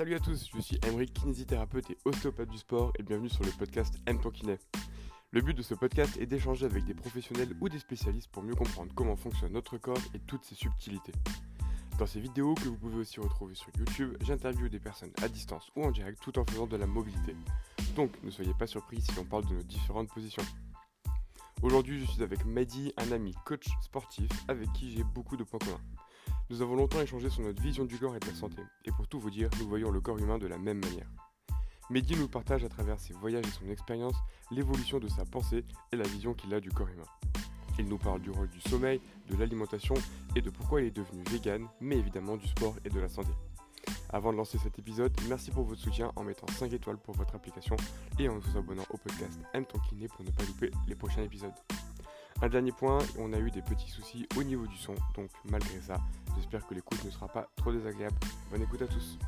Salut à tous, je suis Emeric, kinésithérapeute et ostéopathe du sport et bienvenue sur le podcast M kiné. Le but de ce podcast est d'échanger avec des professionnels ou des spécialistes pour mieux comprendre comment fonctionne notre corps et toutes ses subtilités. Dans ces vidéos que vous pouvez aussi retrouver sur YouTube, j'interviewe des personnes à distance ou en direct tout en faisant de la mobilité. Donc ne soyez pas surpris si on parle de nos différentes positions. Aujourd'hui, je suis avec Mehdi, un ami coach sportif avec qui j'ai beaucoup de points communs. Nous avons longtemps échangé sur notre vision du corps et de la santé, et pour tout vous dire, nous voyons le corps humain de la même manière. Mehdi nous partage à travers ses voyages et son expérience l'évolution de sa pensée et la vision qu'il a du corps humain. Il nous parle du rôle du sommeil, de l'alimentation et de pourquoi il est devenu vegan, mais évidemment du sport et de la santé. Avant de lancer cet épisode, merci pour votre soutien en mettant 5 étoiles pour votre application et en vous abonnant au podcast M ton kiné pour ne pas louper les prochains épisodes. Un dernier point, on a eu des petits soucis au niveau du son, donc malgré ça, j'espère que l'écoute ne sera pas trop désagréable. Bonne écoute à tous.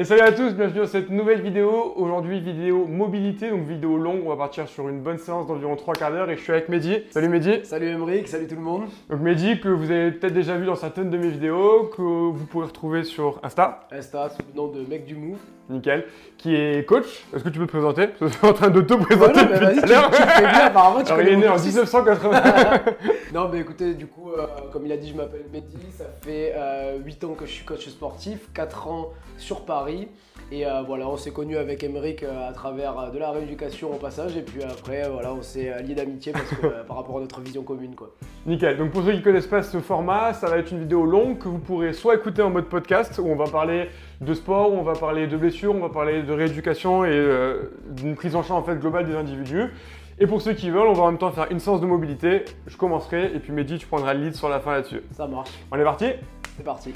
Et salut à tous, bienvenue dans cette nouvelle vidéo. Aujourd'hui, vidéo mobilité, donc vidéo longue. On va partir sur une bonne séance d'environ 3 quarts d'heure et je suis avec Mehdi. Salut Mehdi. Salut Emeric, salut tout le monde. Donc Mehdi, que vous avez peut-être déjà vu dans certaines de mes vidéos, que vous pouvez retrouver sur Insta. Insta, sous le nom de Mec du Move. Nickel. Qui est coach. Est-ce que tu peux te présenter? Je suis en train de te présenter vas-y, tout tu, à l'heure. tu le fais bien, apparemment tu Alors il est né en cursus. 1980. Non, mais écoutez, du coup, euh, comme il a dit, je m'appelle Mehdi, ça fait euh, 8 ans que je suis coach sportif, 4 ans sur Paris. Et euh, voilà, on s'est connus avec Emeric euh, à travers euh, de la rééducation au passage. Et puis après, voilà, on s'est liés d'amitié parce que par rapport à notre vision commune, quoi. Nickel. Donc pour ceux qui ne connaissent pas ce format, ça va être une vidéo longue que vous pourrez soit écouter en mode podcast où on va parler de sport, où on va parler de blessures, on va parler de rééducation et euh, d'une prise en charge en fait globale des individus. Et pour ceux qui veulent, on va en même temps faire une séance de mobilité. Je commencerai et puis Mehdi, tu prendras le lead sur la fin là-dessus. Ça marche, On est parti? C'est parti.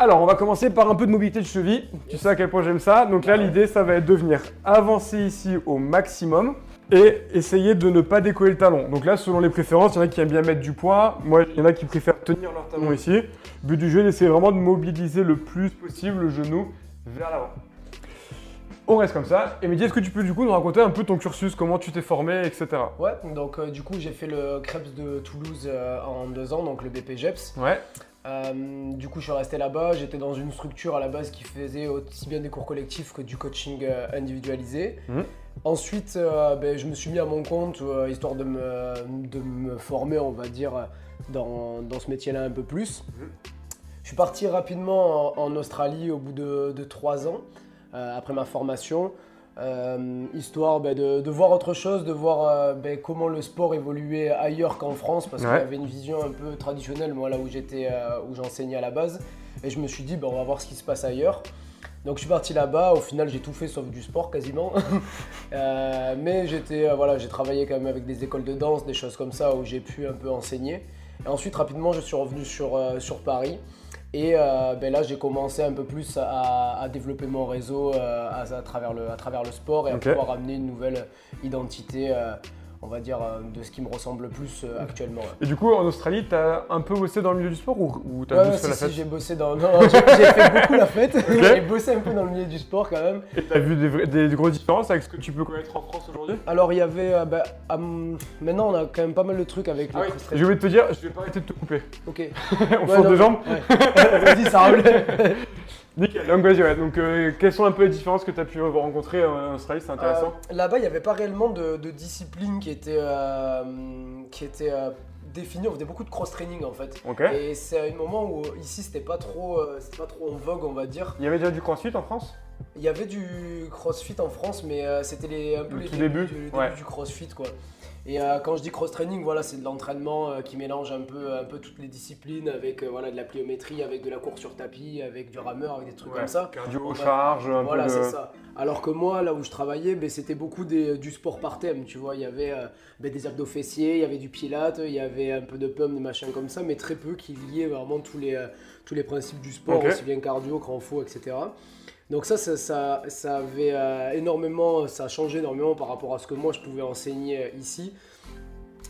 Alors, on va commencer par un peu de mobilité de cheville. Tu sais à quel point j'aime ça. Donc là, l'idée, ça va être de venir avancer ici au maximum et essayer de ne pas décoller le talon. Donc là, selon les préférences, il y en a qui aiment bien mettre du poids. Moi, il y en a qui préfèrent tenir leur talon ici. Le but du jeu, c'est vraiment de mobiliser le plus possible le genou vers l'avant. On reste comme ça. Et Mehdi, est-ce que tu peux du coup nous raconter un peu ton cursus, comment tu t'es formé, etc. Ouais, donc euh, du coup, j'ai fait le Krebs de Toulouse euh, en deux ans, donc le BPGEPS. Ouais. Euh, du coup, je suis resté là-bas. J'étais dans une structure à la base qui faisait aussi bien des cours collectifs que du coaching euh, individualisé. Mhm. Ensuite, euh, ben, je me suis mis à mon compte, euh, histoire de me, de me former, on va dire, dans, dans ce métier-là un peu plus. Mhm. Je suis parti rapidement en, en Australie au bout de, de trois ans, après ma formation. Euh, histoire ben, de, de voir autre chose, de voir euh, ben, comment le sport évoluait ailleurs qu'en France, parce Ouais. qu'il y avait une vision un peu traditionnelle, moi là où j'étais, euh, où j'enseignais à la base, et je me suis dit, ben, on va voir ce qui se passe ailleurs. Donc je suis parti là-bas, au final j'ai tout fait sauf du sport quasiment. Mais j'étais, voilà, j'ai travaillé quand même avec des écoles de danse, des choses comme ça où j'ai pu un peu enseigner. Et ensuite rapidement je suis revenu sur, sur Paris. Et euh, ben là j'ai commencé un peu plus à, à développer mon réseau euh, à, à travers le, à travers le sport et à pouvoir amener une nouvelle identité, euh, on va dire, euh, de ce qui me ressemble le plus euh, actuellement. ouais. Et du coup, en Australie, t'as un peu bossé dans le milieu du sport ou, ou t'as Ouais, juste fait si, la si, fête j'ai bossé dans. Non, j'ai fait beaucoup la fête. j'ai bossé un peu dans le milieu du sport quand même. Et t'as vu des, vrais- des, des grosses différences avec ce que tu peux connaître en France aujourd'hui? Alors il y avait. euh, bah, maintenant on a quand même pas mal de trucs avec Ah le oui, je vais te dire, je vais pas arrêter de te couper. Ok. On Ouais, sort des jambes ouais. Vas-y, ça roule. Nickel, donc vas-y, ouais. Donc, euh, quelles sont un peu les différences que tu as pu rencontrer en Australie? C'est intéressant. Euh, Là-bas, il n'y avait pas réellement de, de discipline qui était, euh, qui était définie. On faisait beaucoup de cross-training en fait. ok. Et c'est un moment où ici, c'était pas trop, pas trop en vogue, on va dire. Il y avait déjà du crossfit en France? Il y avait du crossfit en France, mais c'était un peu Le les tout débuts, début, du, ouais. début du crossfit quoi. Et euh, quand je dis cross training, voilà, c'est de l'entraînement euh, qui mélange un peu, un peu toutes les disciplines avec euh, voilà, de la pliométrie, avec de la course sur tapis, avec du rameur, avec des trucs Ouais, comme ça. Cardio, Ouais. charge, un Voilà, peu c'est de. ça. Alors que moi, là où je travaillais, ben, c'était beaucoup des- du sport par thème. Tu vois, il y avait ben, des abdos fessiers, il y avait du pilate, il y avait un peu de pump, des machins comme ça, mais très peu qui liaient vraiment tous les, tous les principes du sport, aussi bien cardio, grand faux, etc. Donc ça, ça, ça, ça avait euh, énormément, ça a changé énormément par rapport à ce que moi je pouvais enseigner euh, ici.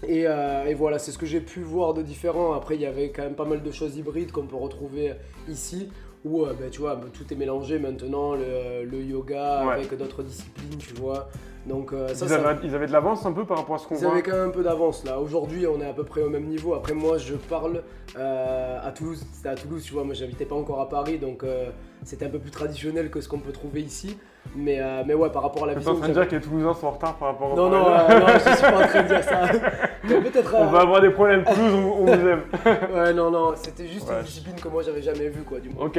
Et, euh, et voilà, c'est ce que j'ai pu voir de différent. Après, il y avait quand même pas mal de choses hybrides qu'on peut retrouver ici, où euh, ben, tu vois, tout est mélangé maintenant, le, le yoga Ouais. avec d'autres disciplines, tu vois. Donc euh, ça, ils, ça- avaient, ils avaient de l'avance un peu par rapport à ce qu'on Ils voit avaient quand même un peu d'avance là. Aujourd'hui, on est à peu près au même niveau. Après, moi, je parle euh, à Toulouse. C'était à Toulouse, tu vois. Moi, j'habitais pas encore à Paris, donc euh, c'était un peu plus traditionnel que ce qu'on peut trouver ici. Mais, euh, mais ouais, par rapport à la vision. en train de dire que les Toulousains sont en retard par rapport au Non, non, non, je suis pas en train de dire ça. Peut-être. On va avoir des problèmes, Toulouse, on, on vous aime. Ouais, non, non, c'était juste Ouais. une discipline que moi j'avais jamais vue, quoi, du moins. Ok.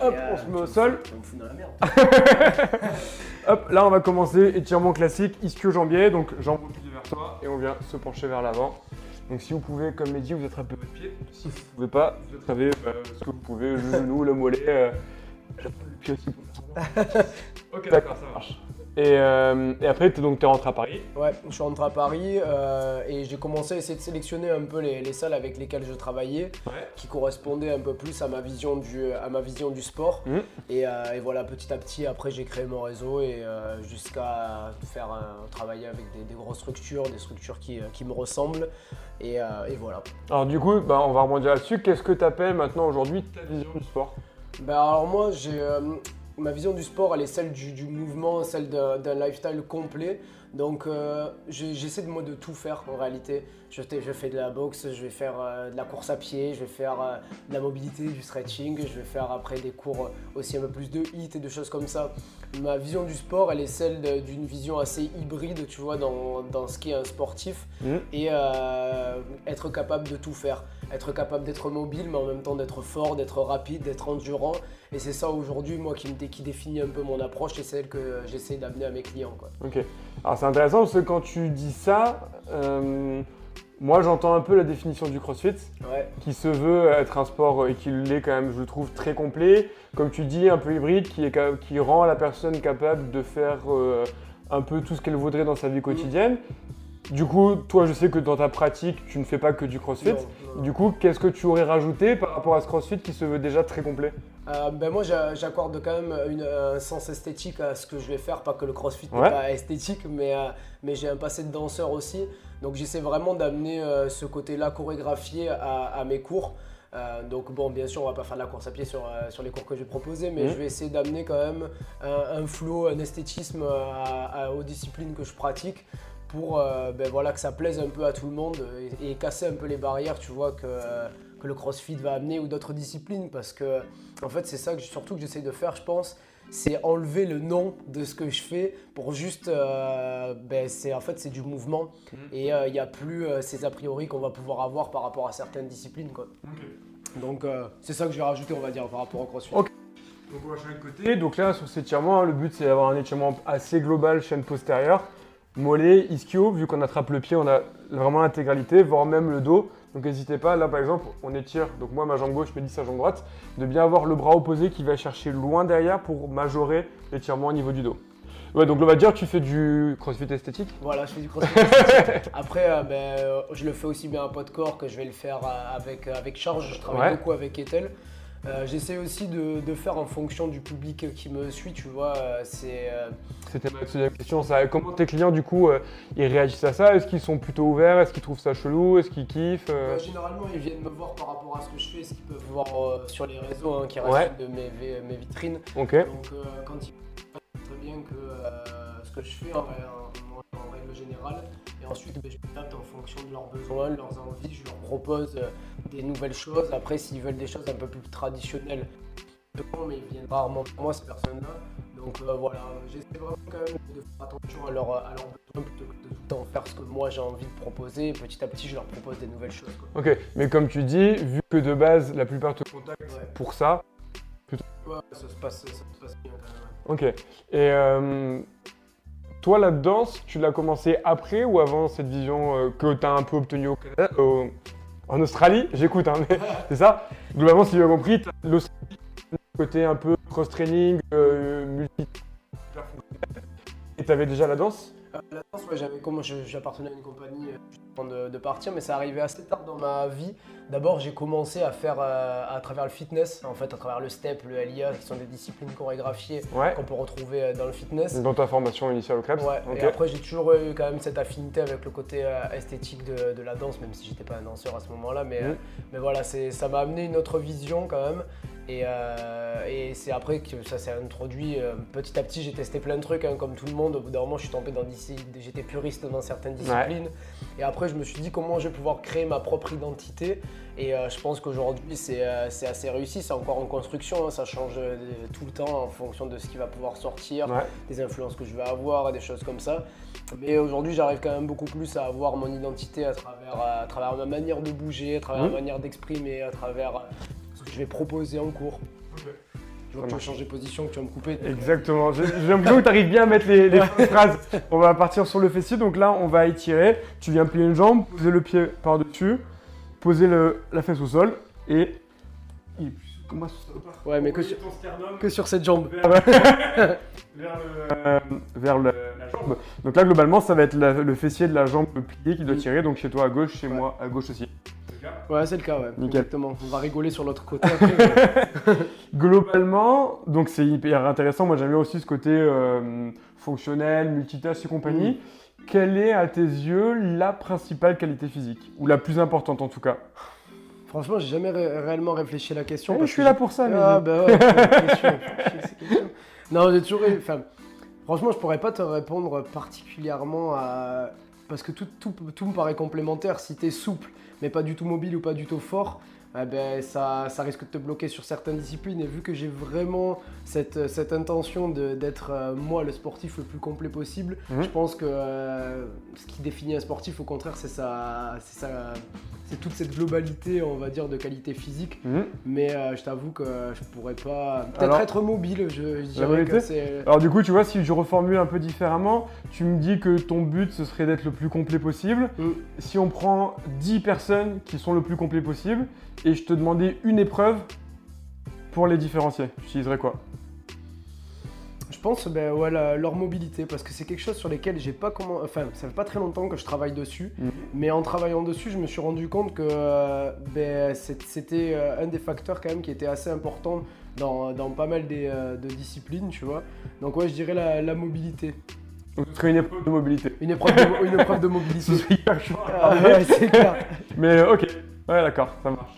Hop, euh, on se met au sol. Tu me fous dans la merde. Hop, là on va commencer étirement classique, ischio-jambier, donc jambes repliées vers toi et on vient se pencher vers l'avant. Donc si vous pouvez, comme dit, vous attrapez votre pied. Si vous ne pouvez pas, vous attrapez bah, ce que vous pouvez, le genou, le mollet. Euh... j'attrape le pied aussi pour ok, d'accord, ça marche. Et, euh, et après, donc t'es rentré à Paris. Ouais, je suis rentré à Paris euh, et j'ai commencé à essayer de sélectionner un peu les, les salles avec lesquelles je travaillais. Ouais. qui correspondait un peu plus à ma vision du, à ma vision du sport. Et, euh, et voilà, petit à petit, après, j'ai créé mon réseau et jusqu'à faire un- travailler avec des, des grosses structures, des structures qui, qui me ressemblent. Et, et voilà. Alors du coup, bah, on va rebondir là-dessus. Qu'est-ce que tu appelles maintenant aujourd'hui ta vision du sport? Ben alors moi, j'ai euh, ma vision du sport, elle est celle du, du mouvement, celle d'un lifestyle complet. Donc euh, j'essaie de moi de tout faire en réalité. Je, fais- je fais de la boxe, je vais faire euh, de la course à pied, je vais faire euh, de la mobilité, du stretching, je vais faire après des cours aussi un peu plus de hit et de choses comme ça. Ma vision du sport, elle est celle d'une vision assez hybride, tu vois, dans, dans ce qui est un sportif Mhm. et être capable de tout faire. Être capable d'être mobile, mais en même temps d'être fort, d'être rapide, d'être endurant. Et c'est ça aujourd'hui, moi, qui, me dé- qui définit un peu mon approche et celle que j'essaie d'amener à mes clients. Quoi. Ok. Alors c'est intéressant parce que quand tu dis ça, euh, moi j'entends un peu la définition du CrossFit. Ouais, qui se veut être un sport euh, et qui l'est quand même, je le trouve, très complet. Comme tu dis, un peu hybride, qui, est, ca- qui rend la personne capable de faire euh, un peu tout ce qu'elle voudrait dans sa vie quotidienne. Du coup, toi, je sais que dans ta pratique, tu ne fais pas que du crossfit. Non, non. Du coup, qu'est-ce que tu aurais rajouté par rapport à ce crossfit qui se veut déjà très complet Euh, ben moi, j'a- j'accorde quand même une- un sens esthétique à ce que je vais faire. Pas que le crossfit Ouais. n'est pas esthétique, mais, euh, mais j'ai un passé de danseur aussi. Donc j'essaie vraiment d'amener euh, ce côté-là chorégraphié à, à mes cours. Donc bon, bien sûr, on va pas faire de la course à pied sur, sur les cours que je vais proposer, mais Mhm. je vais essayer d'amener quand même un, un flow, un esthétisme à- à- aux disciplines que je pratique pour euh, ben voilà, que ça plaise un peu à tout le monde et, et casser un peu les barrières, tu vois, que, que le crossfit va amener ou d'autres disciplines. Parce que, en fait, c'est ça que, surtout que j'essaie de faire, je pense, c'est enlever le nom de ce que je fais pour juste. euh, ben, c'est, en fait, c'est du mouvement et il n'y a plus euh, ces a priori qu'on va pouvoir avoir par rapport à certaines disciplines. Quoi. Donc, euh, c'est ça que je vais rajouter, on va dire, par rapport au crossfit. Donc on va changer de côté. Donc là, sur cet étirement, hein, le but c'est d'avoir un étirement assez global, chaîne postérieure, mollet, ischio. Vu qu'on attrape le pied, on a vraiment l'intégralité, voire même le dos. Donc n'hésitez pas, là par exemple, on étire, donc moi ma jambe gauche me dit sa jambe droite, de bien avoir le bras opposé qui va chercher loin derrière pour majorer l'étirement au niveau du dos. Ouais, donc on va dire tu fais du crossfit esthétique? Voilà, je fais du crossfit. esthétique. Après, euh, ben, euh, je le fais aussi bien à poids de corps que je vais le faire euh, avec, avec charge. Je travaille Ouais. beaucoup avec Ethel. Euh, J'essaie aussi de, de faire en fonction du public qui me suit, tu vois. euh, c'est euh, C'était ma deuxième question. Ça, comment tes clients du coup euh, ils réagissent à ça? Est-ce qu'ils sont plutôt ouverts? Est-ce qu'ils trouvent ça chelou? Est-ce qu'ils kiffent bah, généralement, ils viennent me voir par rapport à ce que je fais, ce qu'ils peuvent voir sur les réseaux, hein, qui restent Ouais. de mes, mes vitrines. Ok. Donc, quand ils savent très bien que ce que je fais en, en- en règle générale, et ensuite ben, je m'adapte en fonction de leurs besoins, de leurs envies, je leur propose euh, des nouvelles choses. Après, s'ils veulent des choses un peu plus traditionnelles, mais ils viennent rarement pour moi, ces personnes-là. Donc euh, voilà, j'essaie vraiment quand même de faire attention à leurs à leurs besoins plutôt que de tout le temps faire ce que moi j'ai envie de proposer. Petit à petit, je leur propose des nouvelles choses. quoi. Ok, mais comme tu dis, vu que de base la plupart te contactent Ouais. pour ça, Ouais, ça se passe, ça se passe bien quand même. ok. Et euh, toi la danse, tu l'as commencé après ou avant cette vision euh, que tu as un peu obtenue au Canada, en Australie? J'écoute, hein, mais c'est ça. Globalement, si j'ai bien compris, l'Australie, côté un peu cross-training, euh, multi et tu avais déjà la danse? La danse, ouais, j'avais j'appartenais à une compagnie euh, avant de, de partir, mais ça arrivait assez tard dans ma vie. D'abord, j'ai commencé à faire euh, à travers le fitness, en fait, à travers le step, le LIA, qui sont des disciplines chorégraphiées Ouais. qu'on peut retrouver euh, dans le fitness. Dans ta formation initiale au Krebs Ouais, et après j'ai toujours eu quand même cette affinité avec le côté euh, esthétique de, de la danse, même si j'étais pas un danseur à ce moment-là, mais, euh, mais voilà, c'est- ça m'a amené une autre vision quand même. Et, euh, et c'est après que ça s'est introduit. euh, petit à petit, j'ai testé plein de trucs, hein, comme tout le monde. Au bout d'un moment, je suis tombé dans j'étais puriste dans certaines disciplines. Et après, je me suis dit comment je vais pouvoir créer ma propre identité? Et euh, je pense qu'aujourd'hui, c'est assez réussi. C'est encore en construction. hein, ça change tout le temps en fonction de ce qui va pouvoir sortir, Ouais. des influences que je vais avoir, des choses comme ça. Mais aujourd'hui, j'arrive quand même beaucoup plus à avoir mon identité à travers, à travers ma manière de bouger, à travers ma manière d'exprimer, à travers que je vais proposer en cours. Je vois que tu vas changer de position, que tu vas me couper. donc, Exactement. J'ai l'impression que tu arrives bien à mettre les, phrases. On va partir sur le fessier. Donc là, on va étirer. Tu viens plier une jambe, poser le pied par-dessus, poser le- la fesse au sol et. et comment ça Ouais, mais que sur, que sur cette jambe. vers, vers le- euh, vers le- jambe. Donc là, globalement, ça va être la- le fessier de la jambe plié qui doit tirer. Donc chez toi à gauche, chez Ouais. moi à gauche aussi. Ouais, c'est le cas, ouais. Nickel. Exactement. On va rigoler sur l'autre côté après. mais- Globalement, donc c'est hyper intéressant. Moi, j'aime bien aussi ce côté euh, fonctionnel, multitâche et compagnie. Quelle est, à tes yeux, la principale qualité physique? Ou la plus importante en tout cas? Franchement, j'ai jamais ré- réellement réfléchi à la question. Eh, parce Je suis que là pour ça, mais. Ah bah ouais, question, question. Non, j'ai toujours eu- enfin, franchement, je pourrais pas te répondre particulièrement à... Parce que tout, tout, me paraît complémentaire. Si t'es souple, mais pas du tout mobile ou pas du tout fort, eh ben, ça, ça risque de te bloquer sur certaines disciplines. Et vu que j'ai vraiment cette, cette intention d'être, euh, moi, le sportif le plus complet possible, Mhm. je pense que euh, ce qui définit un sportif, au contraire, c'est sa, c'est toute cette globalité, on va dire, de qualité physique. Mhm. Mais euh, je t'avoue que je pourrais pas. Peut-être être mobile, je, je dirais que c'est. Alors du coup, tu vois, si je reformule un peu différemment, tu me dis que ton but, ce serait d'être le plus complet possible. Mm. Si on prend 10 personnes qui sont le plus complet possible, et je te demandais une épreuve pour les différencier, tu utiliserais quoi? Je pense ben, ouais, la- leur mobilité, parce que c'est quelque chose sur lesquels j'ai pas comment. Enfin, ça fait pas très longtemps que je travaille dessus, Mhm. mais en travaillant dessus, je me suis rendu compte que euh, ben, c'était euh, un des facteurs quand même qui était assez important dans, dans pas mal des, euh, de disciplines, tu vois. Donc ouais, je dirais la, la mobilité. Donc, ce serait une épreuve de mobilité. Une épreuve de, une épreuve de mobilité. Hyper chaud Ah, ouais, c'est clair. Mais ok, ouais d'accord, ça marche.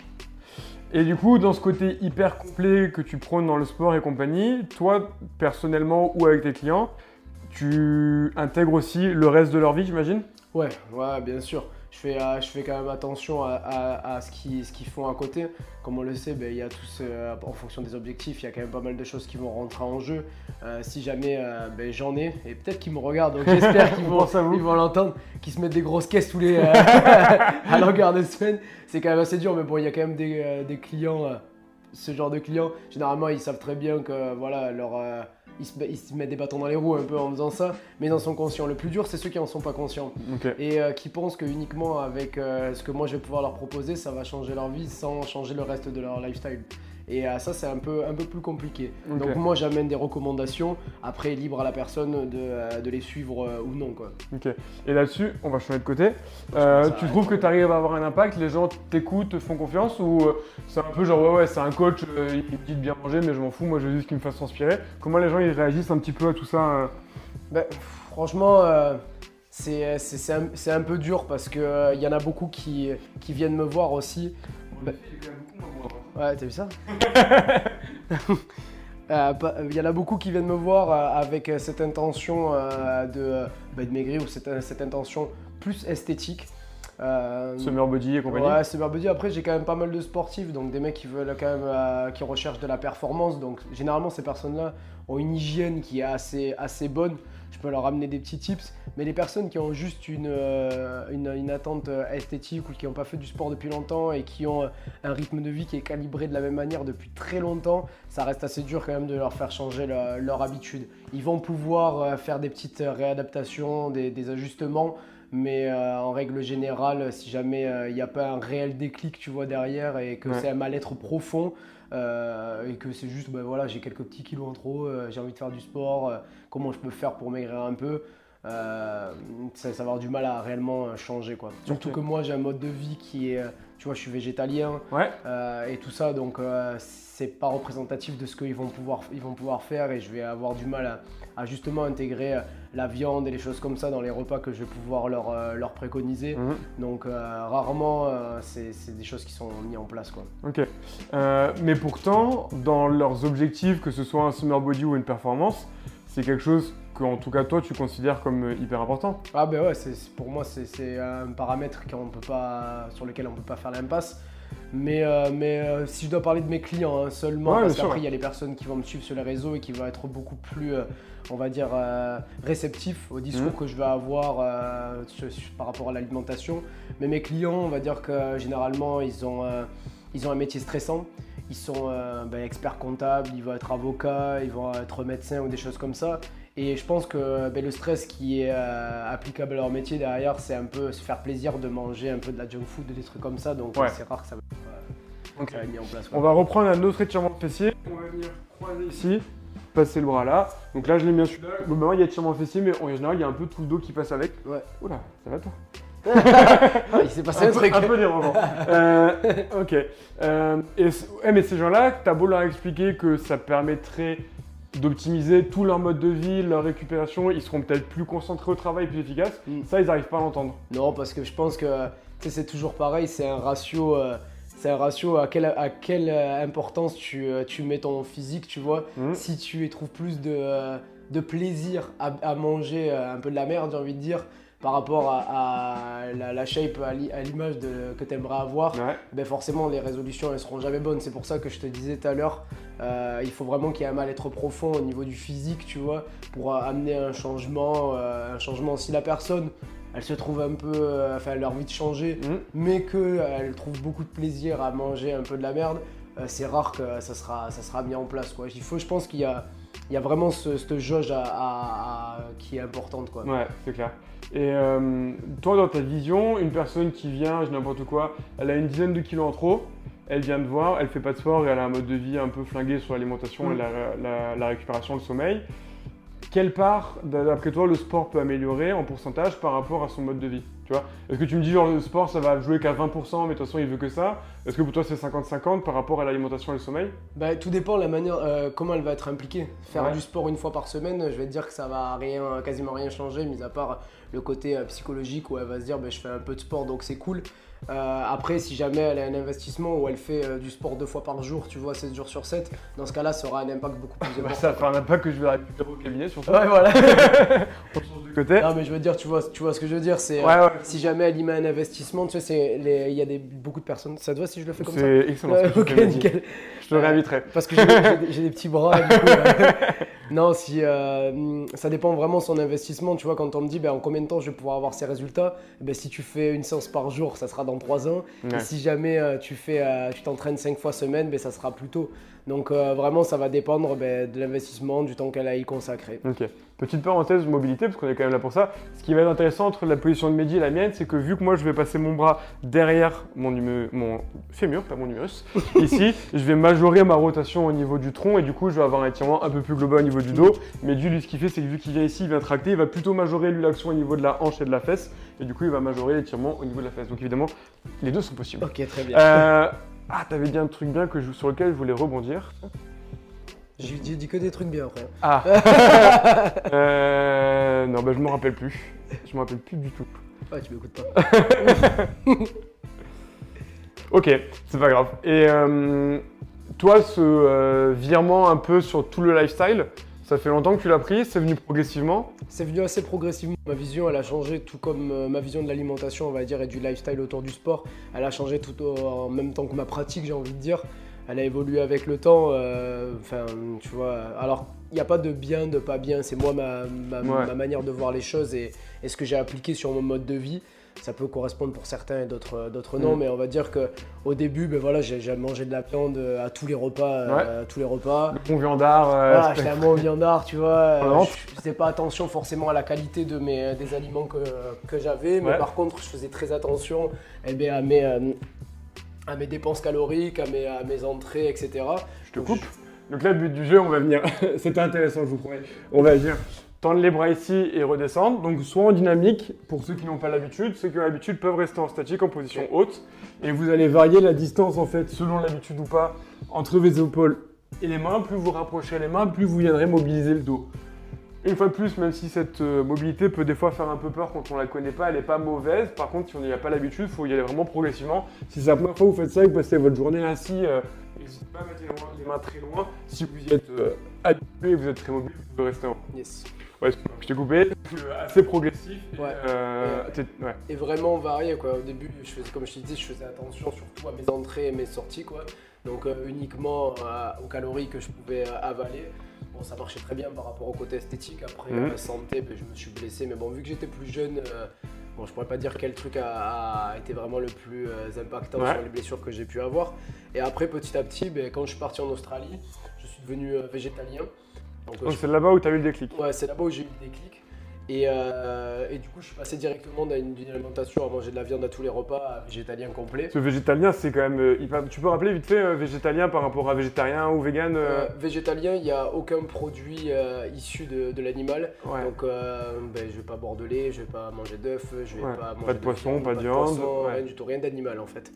Et du coup, dans ce côté hyper complet que tu prônes dans le sport et compagnie, toi, personnellement ou avec tes clients, tu intègres aussi le reste de leur vie, j'imagine? Ouais, ouais, bien sûr. Je fais, euh, je fais quand même attention à, à- à ce qu'ils font à côté. Comme on le sait, ben, il y a tous, euh, en fonction des objectifs, il y a quand même pas mal de choses qui vont rentrer en jeu. Euh, si jamais euh, ben, j'en ai, et peut-être qu'ils me regardent, donc j'espère qu'ils On vont l'entendre, qu'ils se mettent des grosses caisses tous les à longueur de semaine. C'est quand même assez dur, mais bon, il y a quand même des, des clients, ce genre de clients. Généralement, ils savent très bien que voilà, leur, ils, se, ils se mettent des bâtons dans les roues un peu en faisant ça, mais ils en sont conscients. Le plus dur, c'est ceux qui en sont pas conscients et euh, qui pensent que uniquement avec euh, ce que moi je vais pouvoir leur proposer, ça va changer leur vie sans changer le reste de leur lifestyle. Et euh, ça, c'est un peu, un peu plus compliqué. Donc moi, j'amène des recommandations. Après, libre à la personne de, euh, de les suivre euh, ou non. Quoi. Ok. Et là-dessus, on va changer de côté. Euh, tu trouves que tu arrives à avoir un impact Les gens t'écoutent, te font confiance Ou euh, c'est un peu genre, ouais, ouais, c'est un coach, euh, il me dit de bien manger, mais je m'en fous, moi je veux juste qu'il me fasse transpirer. Comment les gens ils réagissent un petit peu à tout ça euh? Ben, franchement, euh, c'est un, un peu dur parce qu'il il y en a beaucoup qui, qui viennent me voir aussi. Ben, Ouais, t'as vu ça Euh, pas- Il y en a beaucoup qui viennent me voir euh, avec euh, cette intention euh, de, euh, bah, de maigrir ou cette, cette intention plus esthétique. Euh, Summer body et compagnie Ouais, Summer. Après, j'ai quand même pas mal de sportifs, donc des mecs qui veulent quand même, euh, qui recherchent de la performance. Donc, généralement, ces personnes-là ont une hygiène qui est assez, assez bonne. Je peux leur amener des petits tips. Mais les personnes qui ont juste une, euh, une, une attente euh, esthétique ou qui n'ont pas fait du sport depuis longtemps et qui ont un rythme de vie qui est calibré de la même manière depuis très longtemps, ça reste assez dur quand même de leur faire changer leur, leur habitude. Ils vont pouvoir faire des petites réadaptations, des, des ajustements. Mais euh, en règle générale, si jamais il n'y a pas un réel déclic, tu vois, derrière, et que Ouais. c'est un mal-être profond, euh, et que c'est juste, ben voilà, j'ai quelques petits kilos en trop, euh, j'ai envie de faire du sport, euh, comment je peux faire pour maigrir un peu, euh, ça, ça va avoir du mal à réellement euh, changer quoi. Surtout que moi j'ai un mode de vie qui est, euh, tu vois, je suis végétalien Ouais. euh, et tout ça, donc euh, c'est pas représentatif de ce qu'ils vont pouvoir, ils vont pouvoir faire et je vais avoir du mal à, à justement intégrer euh, la viande et les choses comme ça dans les repas que je vais pouvoir leur, euh, leur préconiser. Mhm. Donc rarement c'est des choses qui sont mises en place quoi. Ok. Mais pourtant, dans leurs objectifs, que ce soit un summer body ou une performance, c'est quelque chose que, en tout cas, toi, tu considères comme euh, hyper important. Ah ben ouais, c'est, pour moi c'est, un paramètre qu'on peut pas, sur lequel on peut pas faire l'impasse. Mais, euh, mais euh, si je dois parler de mes clients hein, seulement, Ouais, parce qu'après il y a les personnes qui vont me suivre sur les réseaux et qui vont être beaucoup plus, euh, on va dire, réceptifs au discours Mhm. que je vais avoir sur- sur- par rapport à l'alimentation. Mais mes clients, on va dire que généralement ils ont, ils ont un métier stressant. Ils sont ben, experts comptables, ils vont être avocats, ils vont être médecins ou des choses comme ça. Et je pense que ben, le stress qui est euh, applicable à leur métier derrière, c'est un peu se faire plaisir de manger un peu de la junk food, des trucs comme ça. Donc Ouais. euh, c'est rare que ça va, euh, Ok. être mis en place. On quoi. va reprendre un autre étirement de fessier. On va venir croiser ici, passer le bras là. Donc là, je l'ai mis celui-là. Globalement, il y a étirement de fessier, mais en général, il y a un peu tout le dos qui passe avec. Ouais. Oula, ça va toi Ah, il s'est passé un, peu, truc. un peu dérangeant. Euh, ok. Euh, et c- ouais, mais ces gens-là, t'as beau leur expliquer que ça permettrait d'optimiser tout leur mode de vie, leur récupération, ils seront peut-être plus concentrés au travail, plus efficaces. Mm. Ça, ils n'arrivent pas à l'entendre. Non, parce que je pense que c'est toujours pareil, c'est un ratio. euh, c'est un ratio à quelle, à quelle euh, importance tu, euh, tu mets ton physique, tu vois. Mm. Si tu y trouves plus de, de plaisir à, à manger un peu de la merde, j'ai envie de dire, par rapport à, à la, la shape, à l'i- à l'image de- que tu aimerais avoir, Ouais. ben forcément les résolutions elles seront jamais bonnes. C'est pour ça que je te disais tout à l'heure, euh, il faut vraiment qu'il y ait un mal-être profond au niveau du physique, tu vois, pour euh, amener un changement, euh, un changement. Si la personne, elle se trouve un peu, euh, enfin elle a envie de changer, Mm. mais qu'elle trouve beaucoup de plaisir à manger un peu de la merde, c'est rare que ça sera, ça sera mis en place. Quoi. Il faut, je pense qu'il y a, il y a vraiment ce, cette jauge à- à- à- qui est importante. Quoi. Ouais, c'est clair. Et euh, toi, dans ta vision, une personne qui vient, je dis n'importe quoi, elle a une dizaine de kilos en trop, elle vient te voir, elle fait pas de sport et elle a un mode de vie un peu flingué sur l'alimentation Mm. et la, la- la récupération, le sommeil. Quelle part, d'après toi, le sport peut améliorer en pourcentage par rapport à son mode de vie Tu vois? Est-ce que tu me dis, genre, le sport, ça va jouer qu'à 20%, mais de toute façon, il veut que ça? Est-ce que pour toi, c'est 50-50 par rapport à l'alimentation et le sommeil? Bah, tout dépend de la manière, euh, comment elle va être impliquée. Faire Ouais. du sport une fois par semaine, je vais te dire que ça va rien, quasiment rien changer, mis à part le côté euh, psychologique où elle va se dire bah, je fais un peu de sport donc c'est cool. Euh, après, si jamais elle a un investissement où elle fait euh, du sport deux fois par jour, tu vois, 7 jours sur 7, dans ce cas-là, ça aura un impact beaucoup plus important. Ça fait un impact que je vais récupérer au cabinet, surtout. Ouais, voilà. On change de côté. non, mais je veux dire, tu vois, tu vois ce que je veux dire, c'est. euh, Ouais, ouais. Si jamais elle y met un investissement, tu sais, il y a des, beaucoup de personnes. Ça te va si je le fais comme ça? C'est excellent. ce que Ok, nickel. Je te réinviterai. Parce que j'ai des- petits bras. du coup, non, si euh, ça dépend vraiment de son investissement. Tu vois, quand on me dit ben, en combien de temps je vais pouvoir avoir ces résultats, ben, si tu fais une séance par jour, ça sera dans 3 ans. Ouais. Et si jamais euh, tu fais, euh, tu t'entraînes 5 fois semaine, ben, ça sera plus tôt. Donc euh, vraiment, ça va dépendre ben, de l'investissement, du temps qu'elle a y consacré. Ok. Petite parenthèse mobilité, parce qu'on est quand même là pour ça. Ce qui va être intéressant entre la position de Mehdi et la mienne, c'est que vu que moi je vais passer mon bras derrière mon, fémur, pas mon humérus, ici, je vais majorer ma rotation au niveau du tronc et du coup je vais avoir un étirement un peu plus global au niveau du dos. Mais lui, lui, ce qu'il fait, c'est que vu qu'il vient ici, il vient tracter, il va plutôt majorer lui l'action au niveau de la hanche et de la fesse. Et du coup, il va majorer l'étirement au niveau de la fesse. Donc évidemment, les deux sont possibles. Ok, très bien. Euh, Ah, t'avais dit un truc bien que je- sur lequel je voulais rebondir. J'ai dit que des trucs bien après. Ah euh, Non, bah je me rappelle plus. Je me rappelle plus du tout. Ouais, tu m'écoutes pas. Ok, c'est pas grave. Et euh, toi, ce euh, virement un peu sur tout le lifestyle, ça fait longtemps que tu l'as pris, c'est venu progressivement. C'est venu assez progressivement. Ma vision, elle a changé, tout comme euh, ma vision de l'alimentation, on va dire, et du lifestyle autour du sport. Elle a changé tout en même temps que ma pratique, j'ai envie de dire. Elle a évolué avec le temps. euh, Enfin, tu vois. Alors, il n'y a pas de bien, de pas bien. C'est moi, ma, ma- Ouais. ma manière de voir les choses et, et ce que j'ai appliqué sur mon mode de vie. Ça peut correspondre pour certains et d'autres d'autres non, Mm. mais on va dire que au début, ben voilà, j'ai j'ai mangé de la viande à tous les repas, euh, à tous les repas. Le bon viandard. euh, Voilà, j'étais un bon viandard, tu vois. euh, Vraiment. je faisais pas attention forcément à la qualité de mes, des aliments que, que j'avais, mais Ouais. par contre, je faisais très attention eh bien, à, mes, euh, à mes dépenses caloriques, à mes, à mes entrées, etc. je te coupe. Donc là, le but du jeu, on va venir. C'était intéressant, je vous promets. On va venir tendre les bras ici et redescendre. Donc soit en dynamique, pour ceux qui n'ont pas l'habitude, ceux qui ont l'habitude peuvent rester en statique, en position haute. Et vous allez varier la distance en fait, selon l'habitude ou pas, entre vos épaules et les mains. Plus vous rapprocherez les mains, plus vous viendrez mobiliser le dos. Une fois de plus, même si cette euh, mobilité peut des fois faire un peu peur quand on la connaît pas, elle n'est pas mauvaise. Par contre, si on n'y a pas l'habitude, il faut y aller vraiment progressivement. Si c'est la première fois que vous faites ça et que vous passez votre journée assis, euh, n'hésitez pas à mettre les mains, les mains très loin. Si vous y êtes euh, habitué et que vous êtes très mobile, vous pouvez rester en Yes. Ouais, je t'ai coupé. Assez progressif. et, Ouais. euh, Et- t'es- ouais. Et vraiment varié quoi. Au début, je faisais, comme je te disais, je faisais attention surtout à mes entrées et mes sorties quoi. Donc euh, uniquement euh, aux calories que je pouvais avaler. Bon, ça marchait très bien par rapport au côté esthétique. Après, euh, santé, ben, je me suis blessé. Mais bon, vu que j'étais plus jeune, bon, je pourrais pas dire quel truc a, a été vraiment le plus impactant Ouais. sur les blessures que j'ai pu avoir. Et après, petit à petit, ben, quand je suis parti en Australie, je suis devenu végétalien. Donc, c'est là-bas où tu as eu le déclic. Ouais, c'est là-bas où j'ai eu le déclic. Et, euh, et du coup, je suis passé directement d'une alimentation à manger de la viande à tous les repas, à végétalien complet. Ce végétalien, c'est quand même euh, Tu peux rappeler vite fait euh, végétalien par rapport à végétarien ou vegan végétalien, il n'y a aucun produit issu de, de l'animal. Ouais. Donc, ben, je vais pas boire de lait, je vais pas manger d'œufs, je vais Ouais, pas pas manger de poisson, pas de viande, poisson, ouais. rien du tout, rien d'animal en fait.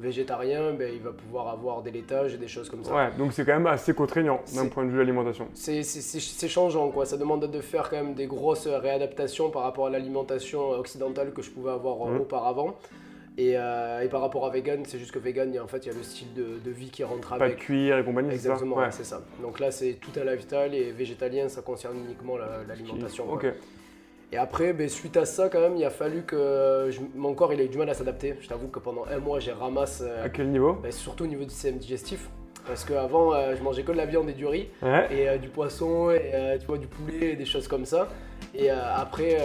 Végétarien, ben, il va pouvoir avoir des laitages et des choses comme ça. Ouais, donc c'est quand même assez contraignant d'un point de vue alimentation. C'est- C'est c'est- c'est changeant, quoi. Ça demande de faire quand même des grosses réadaptations par rapport à l'alimentation occidentale que je pouvais avoir euh, Mhm. auparavant. Et, euh, et par rapport à vegan, c'est juste que vegan, il y a- en fait, il y a le style de, de vie qui rentre Pas de avec. cuir et compagnie, c'est ça Exactement, Ouais. c'est ça. Donc là, c'est tout un lifestyle et végétalien, ça concerne uniquement la- l'alimentation. Ok. Et après, ben, suite à ça, quand même, il a fallu que je- mon corps il ait eu du mal à s'adapter. Je t'avoue que pendant un mois, j'ai ramassé, euh, À quel niveau? ben, surtout au niveau du système digestif. Parce qu'avant, euh, je mangeais que de la viande et du riz Ouais. et euh, du poisson et euh, tu vois du poulet et des choses comme ça et après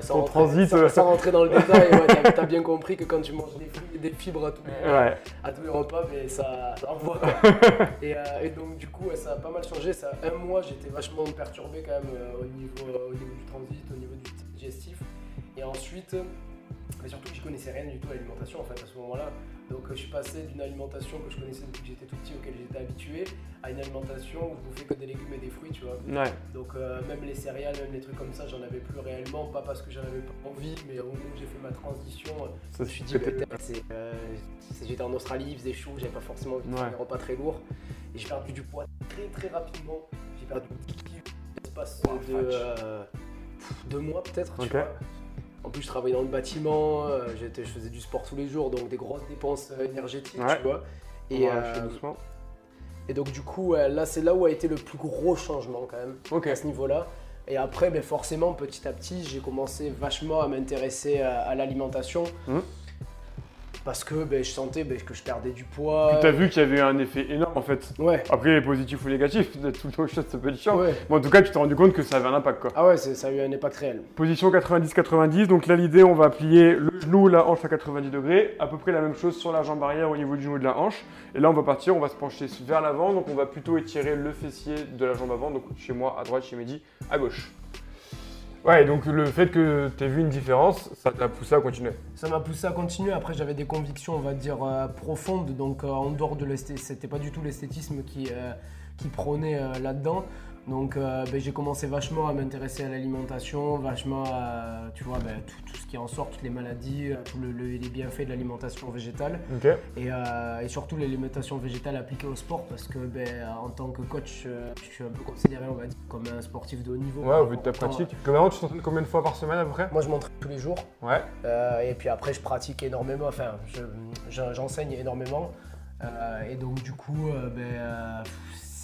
sans, rentrer, transit, sans- sans rentrer dans le détail ouais, t'as, t'as bien compris que quand tu manges des, des fibres à tous les, Ouais. à tous les repas mais ça, ça envoie et, et donc du coup ça a pas mal changé ça un mois j'étais vachement perturbé quand même au, niveau, au niveau du transit au niveau du digestif et ensuite mais surtout que je connaissais rien du tout à l'alimentation en fait à ce moment-là. Donc euh, je suis passé d'une alimentation que je connaissais depuis que j'étais tout petit, auquel j'étais habitué, à une alimentation où je bouffais que des légumes et des fruits, tu vois. Ouais. Donc euh, même les céréales, même les trucs comme ça, j'en avais plus réellement, pas parce que j'en avais pas envie, mais au moment où j'ai fait ma transition, euh, Ça, je me suis dit, c'est, euh, c'est- j'étais en Australie, il faisait chaud, j'avais pas forcément envie de faire des repas très lourds. Et j'ai perdu du poids très très rapidement. J'ai perdu 10 kilos l'espace de euh, deux mois peut-être, tu vois. En plus, je travaillais dans le bâtiment, euh, je faisais du sport tous les jours, donc des grosses dépenses euh, énergétiques, Ouais. tu vois. Et, euh, et donc, du coup, là, c'est là où a été le plus gros changement quand même à ce niveau-là. Et après, ben, forcément, petit à petit, j'ai commencé vachement à m'intéresser à, à l'alimentation. Mhm. Parce que ben, je sentais ben, que je perdais du poids. Puis t'as vu qu'il y avait un effet énorme en fait. Ouais, Après, positif ou négatif, d'être tout le temps chaud, ça peut être chiant. ouais. Mais en tout cas, tu t'es rendu compte que ça avait un impact quoi. Ah ouais, ça a eu un impact réel. Position 90-90, donc là l'idée on va plier le genou, la hanche à 90 degrés, à peu près la même chose sur la jambe arrière au niveau du genou et de la hanche. Et là on va partir, on va se pencher vers l'avant, donc on va plutôt étirer le fessier de la jambe avant, donc chez moi à droite, chez Mehdi à gauche. Ouais, donc le fait que tu aies vu une différence, ça t'a poussé à continuer. Ça m'a poussé à continuer. Après, j'avais des convictions, on va dire, euh, profondes. Donc, euh, en dehors de l'esthétisme, c'était pas du tout l'esthétisme qui, euh, qui prônait là-dedans. Donc, euh, ben, j'ai commencé vachement à m'intéresser à l'alimentation, vachement à, tu vois, ben, tout, tout ce qui en sort, toutes les maladies, euh, tous le, le- les bienfaits de l'alimentation végétale. Et, euh, et surtout l'alimentation végétale appliquée au sport parce que ben, en tant que coach, euh, je suis un peu considéré, on va dire, comme un sportif de haut niveau. Ouais, au vu de ta pratique. Comment tu t'entraînes combien de fois par semaine à peu près? Moi, je m'entraîne tous les jours. Ouais. Et puis après, je pratique énormément, enfin, je- je- j'enseigne énormément. Et donc, du coup, ben,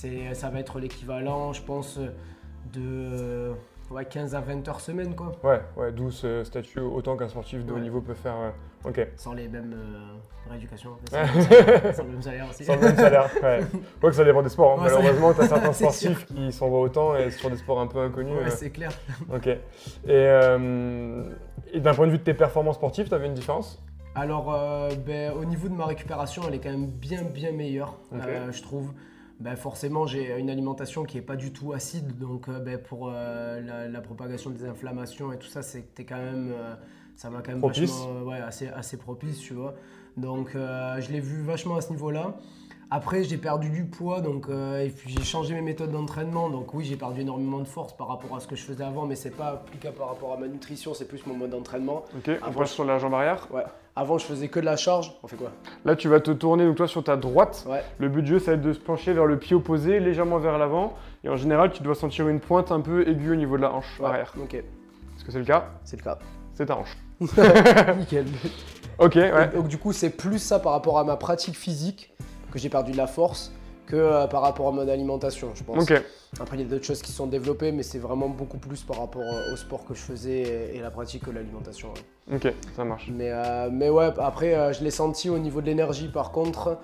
c'est- ça va être l'équivalent, je pense, de euh, ouais, 15 à 20 heures semaine, quoi. Ouais, ouais, d'où ce statut autant qu'un sportif de haut Ouais. niveau peut faire. euh, Ok. Sans les mêmes euh, rééducations, Ouais. sans le même salaire aussi. Sans le même salaire, ouais. Que ça dépend des sports. hein. Malheureusement, tu as certains sportifs qui s'envoient autant et sur des sports un peu inconnus. Ouais, euh, c'est clair. Ok. Et, euh, et d'un point de vue de tes performances sportives, tu avais une différence? Alors, euh, ben, au niveau de ma récupération, elle est quand même bien, bien meilleure, euh, je trouve. Ben, forcément, j'ai une alimentation qui n'est pas du tout acide, donc euh, ben, pour euh, la, la propagation des inflammations et tout ça, c'était quand même, euh, ça m'a quand même Propice. vachement, ouais, assez, assez propice, tu vois. Donc, je l'ai vu vachement à ce niveau-là. Après, j'ai perdu du poids, donc euh, et puis j'ai changé mes méthodes d'entraînement. Donc oui, j'ai perdu énormément de force par rapport à ce que je faisais avant, mais c'est pas applicable par rapport à ma nutrition, c'est plus mon mode d'entraînement. Ok, on passe sur la jambe arrière. Ouais. Avant, je faisais que de la charge. On fait quoi? Là, tu vas te tourner donc toi sur ta droite. Ouais. Le but du jeu, ça va être de se pencher vers le pied opposé, légèrement vers l'avant. Et en général, tu dois sentir une pointe un peu aiguë au niveau de la hanche Ouais. arrière. Ok, Est-ce que c'est le cas? C'est le cas. C'est ta hanche. Nickel. Ok, ouais. Donc du coup, c'est plus ça par rapport à ma pratique physique que j'ai perdu de la force que euh, par rapport à mon alimentation, je pense. Après, il y a d'autres choses qui sont développées, mais c'est vraiment beaucoup plus par rapport euh, au sport que je faisais et, et la pratique que l'alimentation. ouais. Ok, ça marche. Mais, euh, mais ouais, après, je l'ai senti au niveau de l'énergie. Par contre,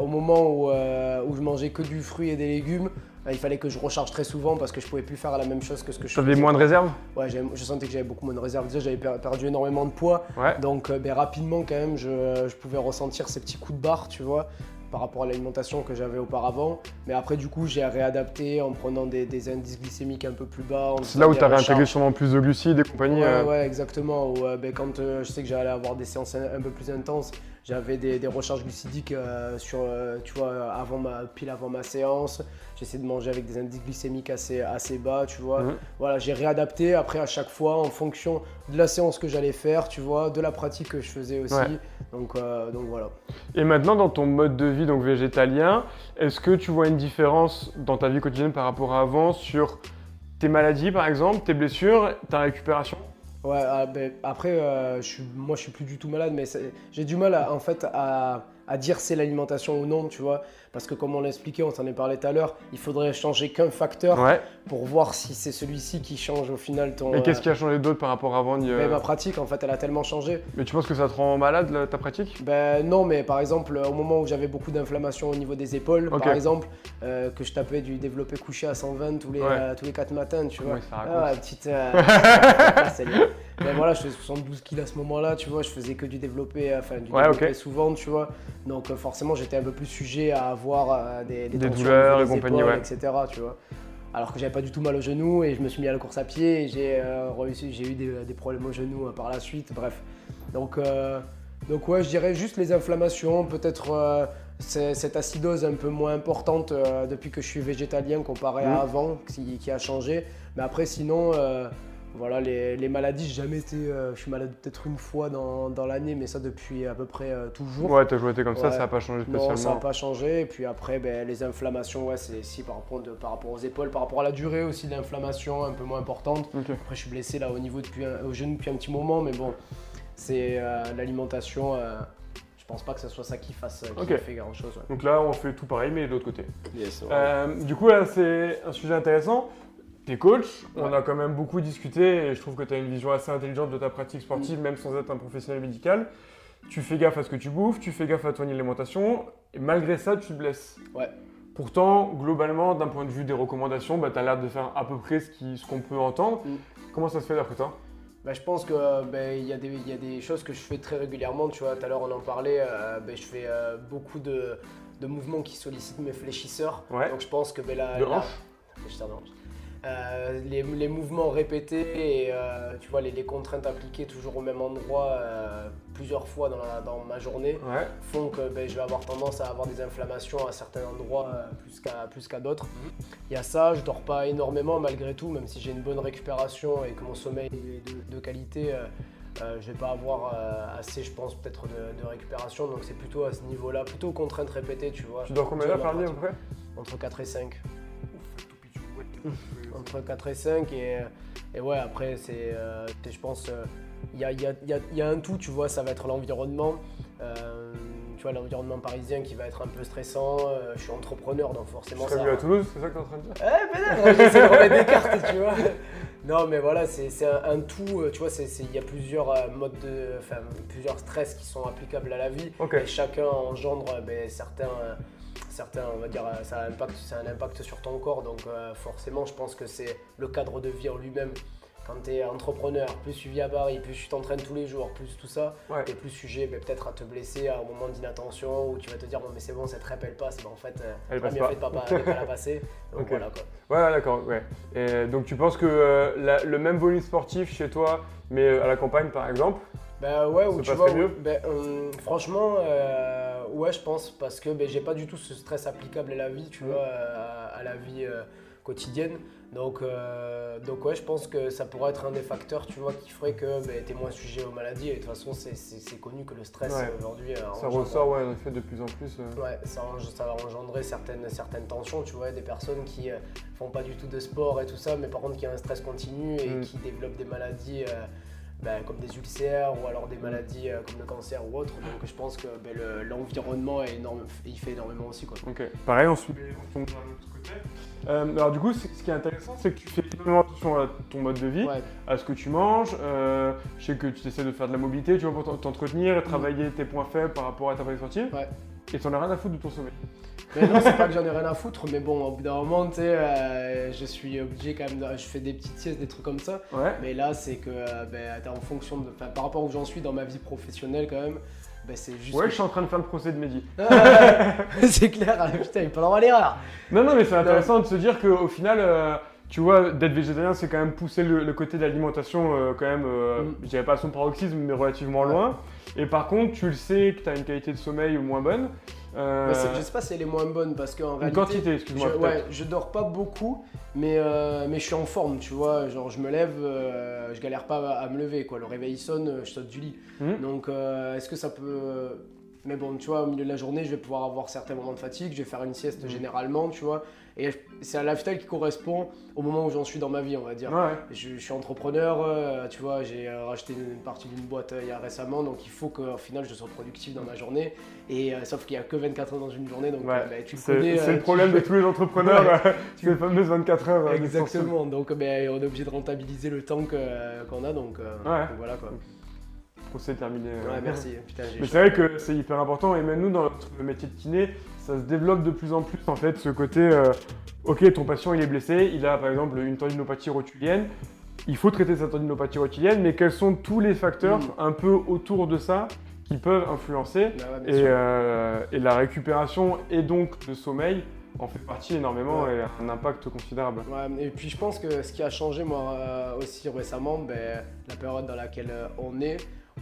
au moment où, où je mangeais que du fruit et des légumes, il fallait que je recharge très souvent parce que je pouvais plus faire la même chose que ce que je Tu avais faisais. moins de réserve Ouais, je sentais que j'avais beaucoup moins de réserve. Déjà, j'avais per- perdu énormément de poids. Ouais. Donc ben, rapidement quand même, je, je pouvais ressentir ces petits coups de barre, tu vois, par rapport à l'alimentation que j'avais auparavant. Mais après du coup, j'ai réadapté en prenant des, des indices glycémiques un peu plus bas. C'est là où tu as réintégré sûrement plus de glucides et compagnie. Ouais, euh, ouais, exactement. Où, euh, ben, quand euh, je sais que j'allais avoir des séances un, un peu plus intenses, j'avais des, des recharges glucidiques euh, sur, euh, tu vois, avant ma, pile avant ma séance. J'essaie de manger avec des indices glycémiques assez, assez bas, tu vois. Voilà, j'ai réadapté après à chaque fois en fonction de la séance que j'allais faire, tu vois, de la pratique que je faisais aussi. Ouais. Donc, euh, donc voilà. Et maintenant, dans ton mode de vie donc végétalien, est-ce que tu vois une différence dans ta vie quotidienne par rapport à avant sur tes maladies par exemple, tes blessures, ta récupération? Ouais, ah, après, euh, je suis, moi je suis plus du tout malade, mais j'ai du mal à, en fait à, à dire c'est l'alimentation ou non, tu vois. Parce que comme on l'a expliqué, on s'en est parlé tout à l'heure, il faudrait changer qu'un facteur Ouais. pour voir si c'est celui-ci qui change au final ton. Mais qu'est-ce euh, qui a changé d'autre par rapport à avant euh, ma pratique, en fait, elle a tellement changé. Mais tu penses que ça te rend malade là, ta pratique? Ben non, mais par exemple, au moment où j'avais beaucoup d'inflammation au niveau des épaules, par exemple, euh, que je tapais du développé couché à 120 tous les, Ouais. euh, tous les 4 matins, tu vois. Ouais, ça raconte. Ah, petite. euh, ah. Ben voilà, je faisais 72 kilos à ce moment-là, tu vois, je faisais que du développé, enfin du développé souvent, tu vois. Donc forcément, j'étais un peu plus sujet à avoir euh, des, douleurs et compagnie, ouais. etc. Tu vois. Alors que j'avais pas du tout mal au genou et je me suis mis à la course à pied et j'ai euh, eu des, des problèmes au genou euh, par la suite, bref. Donc, euh, donc ouais, je dirais juste les inflammations, peut-être euh, cette acidose un peu moins importante depuis que je suis végétalien comparé à avant, qui, qui a changé. Mais après, sinon, voilà, les, les maladies, j'ai jamais été. euh, je suis malade peut-être une fois dans, dans l'année, mais ça depuis à peu près euh, toujours. Ouais, t'as joué été comme ça, Ouais. ça n'a pas changé Non, ça n'a spécialement. pas changé. Et puis après, ben, les inflammations, ouais, c'est si par rapport, de- par rapport aux épaules, par rapport à la durée aussi de l'inflammation, un peu moins importante. Ok. Après, je suis blessé là au niveau depuis un- au genou depuis un petit moment, mais bon, c'est euh, l'alimentation. euh, je pense pas que ce soit ça qui fasse qui Ok. fait grand chose. Donc là, on fait tout pareil, mais de l'autre côté. Yes, Euh, du coup, là, c'est un sujet intéressant. T'es coach, on a quand même beaucoup discuté et je trouve que tu as une vision assez intelligente de ta pratique sportive, Mm. même sans être un professionnel médical. Tu fais gaffe à ce que tu bouffes, tu fais gaffe à ton alimentation, et malgré ça, tu te blesses. Ouais. Pourtant, globalement, d'un point de vue des recommandations, bah, tu as l'air de faire à peu près ce qu'on peut entendre. Mm. Comment ça se fait d'après toi? Bah, je pense que ben, il y, a des- il y a des choses que je fais très régulièrement. Tu vois, tout à l'heure on en parlait. euh, ben, je fais euh, beaucoup de, de mouvements qui sollicitent mes fléchisseurs. Ouais. Donc je pense que ben, la, de hanche. Euh, les, les mouvements répétés et euh, tu vois les, les contraintes appliquées toujours au même endroit euh, plusieurs fois dans, la- dans ma journée Ouais. font que ben, je vais avoir tendance à avoir des inflammations à certains endroits plus qu'à plus qu'à d'autres. Il y a ça, je dors pas énormément malgré tout, même si j'ai une bonne récupération et que mon sommeil est de, de qualité. euh, je vais pas avoir euh, assez, je pense, peut-être de, de récupération. Donc c'est plutôt à ce niveau-là, plutôt contraintes répétées, tu vois. Tu dors combien d'heures par nuit à peu près? Entre 4 et 5. Entre 4 et 5 et, et ouais après c'est euh, je pense euh, il y, a, il y y a- il y a un tout tu vois ça va être l'environnement. Euh, tu vois l'environnement parisien qui va être un peu stressant Euh, je suis entrepreneur donc Tu forcément serais ça venu à Toulouse, c'est ça que tu es en train de dire? Eh peut-être j'essaie de remettre des cartes tu vois. Non mais voilà c'est c'est un, un tout euh, tu vois il y a plusieurs euh, modes de enfin plusieurs stress qui sont applicables à la vie. Et chacun engendre euh, ben, certains, euh, certains, on va dire, euh, ça a un impact, ça a un impact sur ton corps. Donc euh, forcément, je pense que c'est le cadre de vie en lui-même. quand tu es entrepreneur, plus tu vis à Paris, plus tu t'entraînes tous les jours, plus tout ça, Ouais. tu es plus sujet ben, peut-être à te blesser à un moment d'inattention où tu vas te dire bon mais c'est bon cette rep elle passe, mais en fait euh, Elle passe pas. fait pas, pas la passer. Donc voilà quoi. Ouais, d'accord, ouais. Et donc tu penses que euh, la- le même volume sportif chez toi, mais à la campagne par exemple, Bah ouais, ou tu vois, mieux ben, hum, franchement, euh, ouais, je pense, parce que ben, j'ai pas du tout ce stress applicable à la vie, tu vois, à, à la vie euh, quotidienne. Donc, euh, donc ouais, je pense que ça pourrait être un des facteurs, tu vois, qui ferait que ben, t'es moins sujet aux maladies. Et de toute façon, c'est- connu que le stress Ouais. aujourd'hui, euh, ça engendre- ressort ouais, en effet de plus en plus. euh. Ouais, ça, va engendrer certaines, certaines tensions, tu vois, des personnes qui font pas du tout de sport et tout ça, mais par contre qui ont un stress continu et Mm. qui développent des maladies ben, comme des ulcères ou alors des maladies euh, comme le cancer ou autre. Donc je pense que ben, le- l'environnement est énorme, il fait énormément aussi. Quoi. Ok. Pareil, on, suit, on tombe vers l'autre côté. Euh, alors du coup, c'est- ce qui est intéressant, c'est que tu fais énormément attention à ton mode de vie, Ouais, à ce que tu manges. euh, je sais que tu essaies de faire de la mobilité, tu vois, pour t'en- t'entretenir et travailler tes points faibles par rapport à ta pratique sportive. Ouais. Et t'en as rien à foutre de ton sommeil. Mais non, c'est pas que j'en ai rien à foutre, mais bon, au bout d'un moment, tu sais, euh, je suis obligé quand même, de- je fais des petites siestes, des trucs comme ça. Ouais. Mais là, c'est que euh, ben, en fonction de, par rapport où j'en suis dans ma vie professionnelle quand même, ben, c'est juste. Ouais, que je suis en train de faire le procès de Mehdi. c'est clair, ah, putain, il peut avoir l'erreur. Non, non, mais c'est intéressant de se dire qu'au final, euh, tu vois, d'être végétarien, c'est quand même pousser le, le côté de l'alimentation, euh, quand même, euh, Mm. je dirais pas à son paroxysme, mais relativement loin. Et par contre, tu le sais que tu as une qualité de sommeil moins bonne. Euh, c'est- je sais pas si elle est moins bonne parce qu'en réalité. quantité, je, excuse-moi. peut-être. ouais, je dors pas beaucoup, mais, euh, mais je suis en forme, tu vois. Genre, je me lève, euh, je galère pas à, à me lever, quoi. Le réveil sonne, euh, je saute du lit. Mhm. Donc, est-ce que ça peut. Mais bon, tu vois, au milieu de la journée, je vais pouvoir avoir certains moments de fatigue, je vais faire une sieste Mhm. généralement, tu vois. Et c'est un lifestyle qui correspond au moment où j'en suis dans ma vie, on va dire. Ouais. Je, je suis entrepreneur, euh, tu vois, j'ai euh, racheté une, une partie d'une boîte euh, il y a récemment, donc il faut qu'au final je sois productif dans ma journée. Et sauf qu'il n'y a que 24 heures dans une journée, donc Ouais, bah, tu le connais. c'est le tu- problème de tous les entrepreneurs, euh, c'est les fameuses 24 heures. d'extension. Exactement, donc ben, on est obligé de rentabiliser le temps qu'on a, donc, Ouais. donc voilà quoi. Procès terminé. Ouais, merci. Putain, Mais c'est vrai que c'est hyper important et même nous dans notre métier de kiné, ça se développe de plus en plus en fait ce côté euh, ok ton patient il est blessé, il a par exemple une tendinopathie rotulienne, il faut traiter sa tendinopathie rotulienne mais quels sont tous les facteurs Mm. un peu autour de ça qui peuvent influencer Ah et, sûr. euh, et la récupération et donc le sommeil en fait partie énormément Ouais. et a un impact considérable. Ouais, et puis je pense que ce qui a changé moi euh, aussi récemment, ben, la période dans laquelle on est,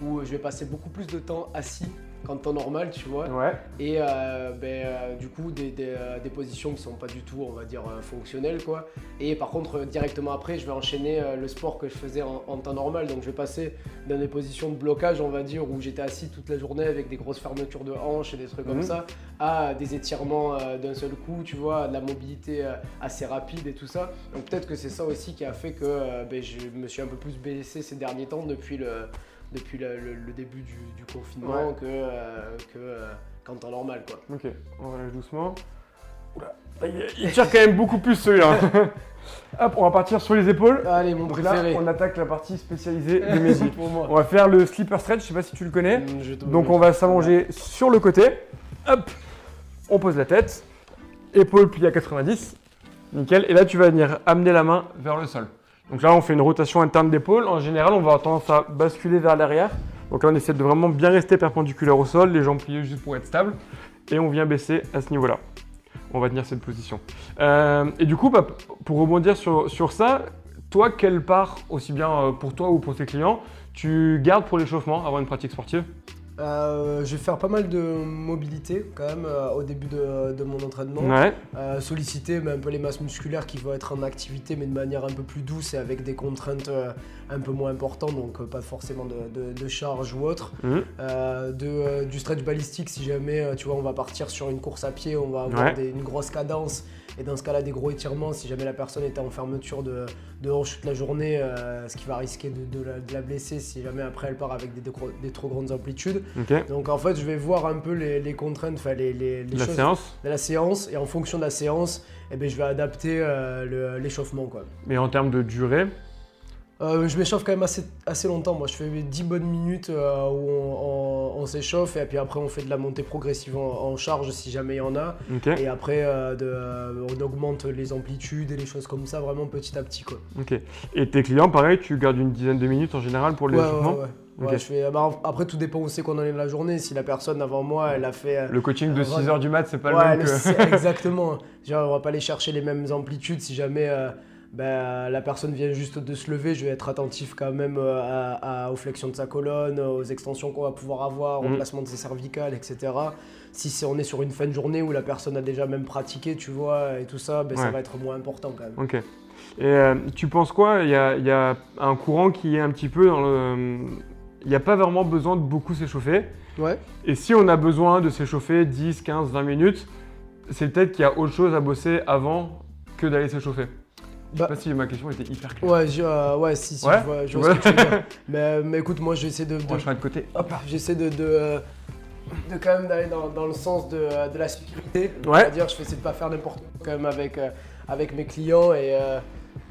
où je vais passer beaucoup plus de temps assis qu'en temps normal, tu vois. Ouais, Et euh, ben, euh, du coup, des, des, euh, des positions qui sont pas du tout, on va dire, euh, fonctionnelles, quoi. Et par contre, directement après, je vais enchaîner le sport que je faisais en, en temps normal. Donc, je vais passer dans des positions de blocage, on va dire, où j'étais assis toute la journée avec des grosses fermetures de hanches et des trucs Mhm. comme ça, à des étirements d'un seul coup, tu vois, de la mobilité assez rapide et tout ça. Donc, peut-être que c'est ça aussi qui a fait que ben, je me suis un peu plus blessé ces derniers temps depuis le, depuis le, le- le début du, du confinement Ouais. que, euh, que euh, qu'en temps normal, quoi. ok, on relâche doucement. Oula, il, tire quand même beaucoup plus celui-là. Hop, on va partir sur les épaules. Allez, mon Donc là, on attaque la partie spécialisée de Mehdi. pour moi. on va faire le slipper stretch, je sais pas si tu le connais. Mm, Donc on va s'allonger sur le côté. Hop, on pose la tête. Épaule pliée à 90. Nickel. Et là, tu vas venir amener la main vers le sol. Donc là, on fait une rotation interne d'épaule. En général, on va avoir tendance à basculer vers l'arrière. Donc là, on essaie de vraiment bien rester perpendiculaire au sol, les jambes pliées juste pour être stable. Et on vient baisser à ce niveau-là. On va tenir cette position. Euh, et du coup, bah, pour rebondir sur, sur ça, toi, quelle part, aussi bien euh, pour toi ou pour tes clients, tu gardes pour l'échauffement avant une pratique sportive? Euh, je vais faire pas mal de mobilité quand même euh, au début de, de mon entraînement. Ouais. Euh, solliciter un peu les masses musculaires qui vont être en activité mais de manière un peu plus douce et avec des contraintes un peu moins importantes, donc pas forcément de, de- de charge ou autre. Mhm. Du stretch balistique si jamais tu vois on va partir sur une course à pied, on va avoir Ouais. des- une grosse cadence et dans ce cas-là des gros étirements si jamais la personne était en fermeture de, de hanche toute la journée, euh, ce qui va risquer de, de la, de la blesser si jamais après elle part avec des, des gros- des trop grandes amplitudes. Donc en fait je vais voir un peu les, les contraintes, enfin les, les, les La choses séance. de la séance et en fonction de la séance, eh ben, je vais adapter euh, l'échauffement. Mais en termes de durée, Euh, je m'échauffe quand même assez, assez longtemps. Moi, je fais 10 bonnes minutes euh, où on, on- on s'échauffe et puis après, on fait de la montée progressive en, en charge si jamais il y en a. Et après, euh, de- on augmente les amplitudes et les choses comme ça, vraiment petit à petit. Quoi. Et tes clients, pareil, tu gardes une dizaine de minutes en général pour les Ouais, ouais, je fais, bah, après, tout dépend où c'est qu'on en est de la journée. Si la personne avant moi, elle a fait. Le coaching de Euh, 6h du mat, c'est pas Ouais, le même que. exactement. Genre, on va pas aller chercher les mêmes amplitudes si jamais euh, ben, la personne vient juste de se lever. Je vais être attentif quand même euh, à- à- aux flexions de sa colonne, aux extensions qu'on va pouvoir avoir, au Mhm. placement de ses cervicales, etc. Si on est sur une fin de journée où la personne a déjà même pratiqué, tu vois, et tout ça, ben, ça va être moins important quand même. Ok. Et euh, tu penses quoi? Il y a, y a un courant qui est un petit peu dans le. Il n'y a pas vraiment besoin de beaucoup s'échauffer. Ouais. Et si on a besoin de s'échauffer 10, 15, 20 minutes, c'est peut-être qu'il y a autre chose à bosser avant que d'aller s'échauffer. Je Bah- sais pas si ma question était hyper claire. Ouais, je- euh, ouais, si, si, Ouais, je vois, je ce que tu veux dire. mais, mais écoute, moi, j'essaie de, de- Moi, je serai de côté. Hop, j'essaie de, de, euh, de quand même d'aller dans, dans le sens de, euh, de la sécurité. Ouais. C'est-à-dire, je fais essayer de pas faire n'importe quoi quand même avec, euh, avec mes clients et, euh,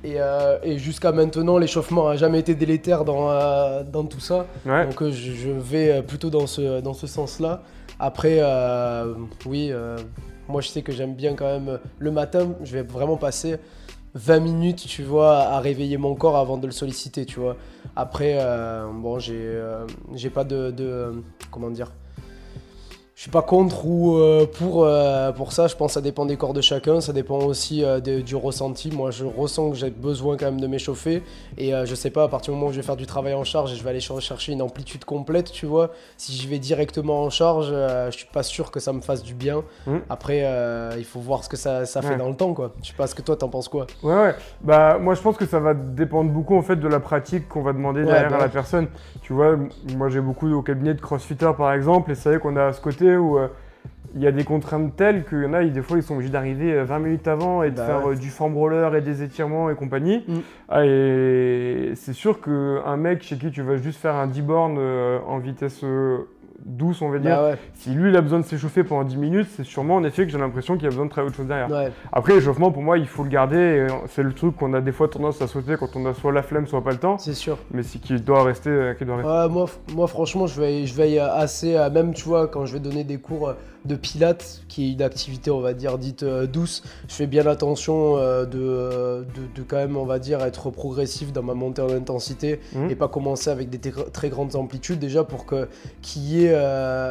et, euh, et jusqu'à maintenant, l'échauffement a jamais été délétère dans, euh, dans tout ça. Ouais. Donc, euh, je, je vais euh, plutôt dans ce, dans ce sens-là. Après, euh, oui, euh, moi, je sais que j'aime bien quand même euh, le matin, je vais vraiment passer 20 minutes, tu vois, à réveiller mon corps avant de le solliciter, tu vois. Après, euh, bon, j'ai euh, j'ai pas de, de, Comment dire Je suis pas contre ou euh, pour, euh, pour ça. Je pense que ça dépend des corps de chacun. Ça dépend aussi euh, de- du ressenti. Moi, je ressens que j'ai besoin quand même de m'échauffer. Et je sais pas, à partir du moment où je vais faire du travail en charge et je vais aller ch- chercher une amplitude complète, tu vois, si j'y vais directement en charge, je suis pas sûr que ça me fasse du bien. Mhm. Après, il faut voir ce que ça, ça fait Ouais. dans le temps, quoi. Je sais pas ce que toi, t'en penses quoi Ouais, ouais. Bah, moi, je pense que ça va dépendre beaucoup en fait de la pratique qu'on va demander Ouais, derrière bah à la personne. Tu vois, moi j'ai beaucoup au cabinet de crossfitters par exemple, et c'est vrai qu'on a ce côté où euh, il y a des contraintes telles qu'il y en a, des fois ils sont obligés d'arriver euh, 20 minutes avant et de Bah faire ouais. euh, du foam roller et des étirements et compagnie. Mm. Ah, et c'est sûr qu'un mec chez qui tu vas juste faire un 10 bornes euh, en vitesse euh, douce, on va dire, Bah ouais, si lui il a besoin de s'échauffer pendant 10 minutes, c'est sûrement en effet que j'ai l'impression qu'il y a besoin de travailler autre chose derrière. ouais. Après, l'échauffement, pour moi, il faut le garder. C'est le truc qu'on a des fois tendance à sauter quand on a soit la flemme, soit pas le temps. c'est sûr. Mais c'est qu'il doit rester. euh, qu'il doit rester. Ouais, moi, franchement, je veille, je veille assez, à- même tu vois, quand je vais donner des cours de pilates, qui est une activité, on va dire, dite euh, douce, je fais bien attention euh, de, euh, de, de quand même, on va dire, être progressif dans ma montée en intensité Mhm. et pas commencer avec des très- grandes amplitudes déjà pour que qu'il y ait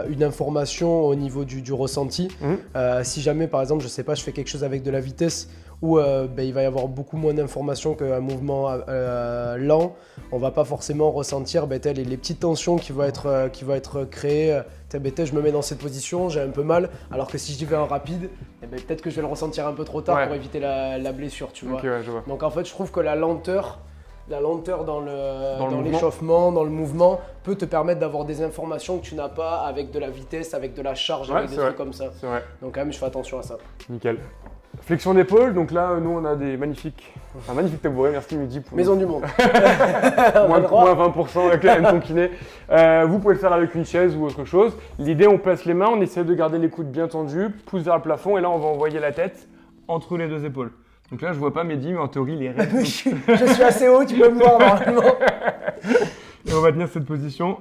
une information au niveau du, du ressenti. Euh, si jamais, par exemple, je sais pas, je fais quelque chose avec de la vitesse où euh, ben, il va y avoir beaucoup moins d'informations qu'un mouvement euh, lent, on va pas forcément ressentir ben, les, les petites tensions qui vont être, euh, qui vont être créées. Ben, je me mets dans cette position, j'ai un peu mal, alors que si j'y vais en rapide, eh ben, peut-être que je vais le ressentir un peu trop tard Ouais. pour éviter la, la blessure, tu vois. Ok, ouais, je vois. Donc en fait, je trouve que la lenteur, la lenteur dans le Dans dans l'échauffement, le mouvement, peut te permettre d'avoir des informations que tu n'as pas avec de la vitesse, avec de la charge, Ouais, avec des trucs vrai. comme ça. Vrai. Donc quand même, je fais attention à ça. Nickel. Flexion d'épaule. Donc là, nous, on a des magnifiques. Un magnifique tabouret. Merci, Midi. Pour Maison du monde. Moins, le droit. moins 20% avec la ton kiné. Euh, vous pouvez le faire avec une chaise ou autre chose. L'idée, on place les mains, on essaie de garder les coudes bien tendus, pousse vers le plafond et là, on va envoyer la tête entre les deux épaules. Donc là, je vois pas Mehdi, mais en théorie, il est raide. je, suis, je suis assez haut, tu peux me voir normalement. Et on va tenir cette position.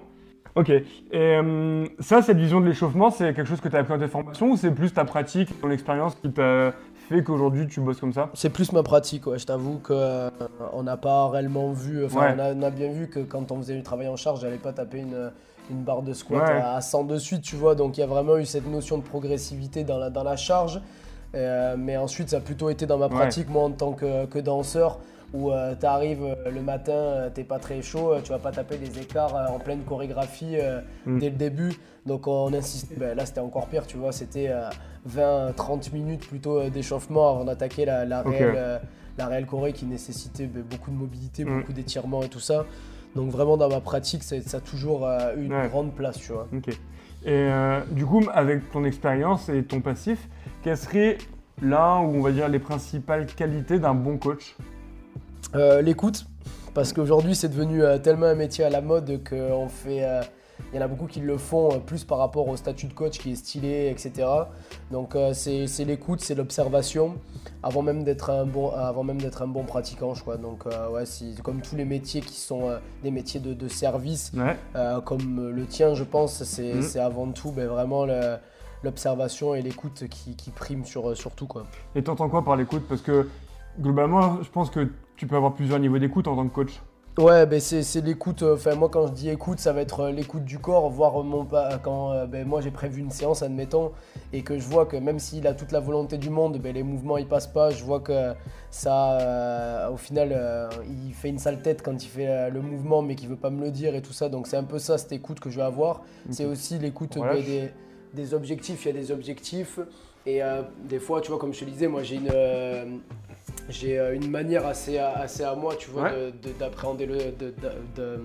Ok. Et euh, ça, cette vision de l'échauffement, c'est quelque chose que tu as appris dans tes formations ou c'est plus ta pratique, ton expérience qui t'a fait qu'aujourd'hui tu bosses comme ça C'est plus ma pratique, ouais. je t'avoue qu'on n'a pas réellement vu, enfin Ouais. on, a, on a bien vu que quand on faisait du travail en charge, j'allais pas taper une, une barre de squat Ouais. à, à 100 de suite, tu vois, donc il y a vraiment eu cette notion de progressivité dans la, dans la charge. Euh, mais ensuite, ça a plutôt été dans ma pratique, moi en tant que, que danseur, où tu arrives le matin, euh, t'es pas très chaud, euh, tu vas pas taper des écarts euh, en pleine chorégraphie euh, Mm. dès le début. Donc on insistait, ben, là c'était encore pire, tu vois, c'était 20-30 minutes plutôt euh, d'échauffement avant d'attaquer la, réelle, euh, la réelle choré qui nécessitait ben, beaucoup de mobilité, Mm. beaucoup d'étirements et tout ça. Donc vraiment dans ma pratique, ça, ça a toujours euh, eu une Ouais. grande place, tu vois. Et euh, du coup, avec ton expérience et ton passif, quelles seraient l'un ou on va dire les principales qualités d'un bon coach? Euh, L'écoute, parce qu'aujourd'hui c'est devenu euh, tellement un métier à la mode qu'on fait, euh, il y en a beaucoup qui le font plus par rapport au statut de coach qui est stylé, etc. Donc euh, c'est l'écoute, c'est l'observation avant même d'être un bon, avant même d'être un bon pratiquant, je crois. Donc euh, ouais, comme tous les métiers qui sont euh, des métiers de, de service, Ouais. comme le tien, je pense, c'est c'est avant tout ben, vraiment le- l'observation et l'écoute qui, qui priment sur, sur tout. Quoi. Et t'entends quoi par l'écoute? Parce que globalement, je pense que tu peux avoir plusieurs niveaux d'écoute en tant que coach. Ouais, ben c'est c'est l'écoute. euh, Enfin, moi, quand je dis écoute, ça va être euh, l'écoute du corps, voir mon pas. Quand euh, ben, moi j'ai prévu une séance, admettons, et que je vois que même s'il a toute la volonté du monde, ben, les mouvements ils passent pas. Je vois que ça, euh, au final, euh, il fait une sale tête quand il fait euh, le mouvement, mais qu'il veut pas me le dire et tout ça. Donc c'est un peu ça, cette écoute que je vais avoir. C'est aussi l'écoute Voilà, ben, des, des objectifs. Il y a des objectifs. Et euh, des fois, tu vois, comme je te disais, moi j'ai une. J'ai euh, une manière assez à, assez à moi, tu vois, Ouais. d'appréhender le, de, de- de-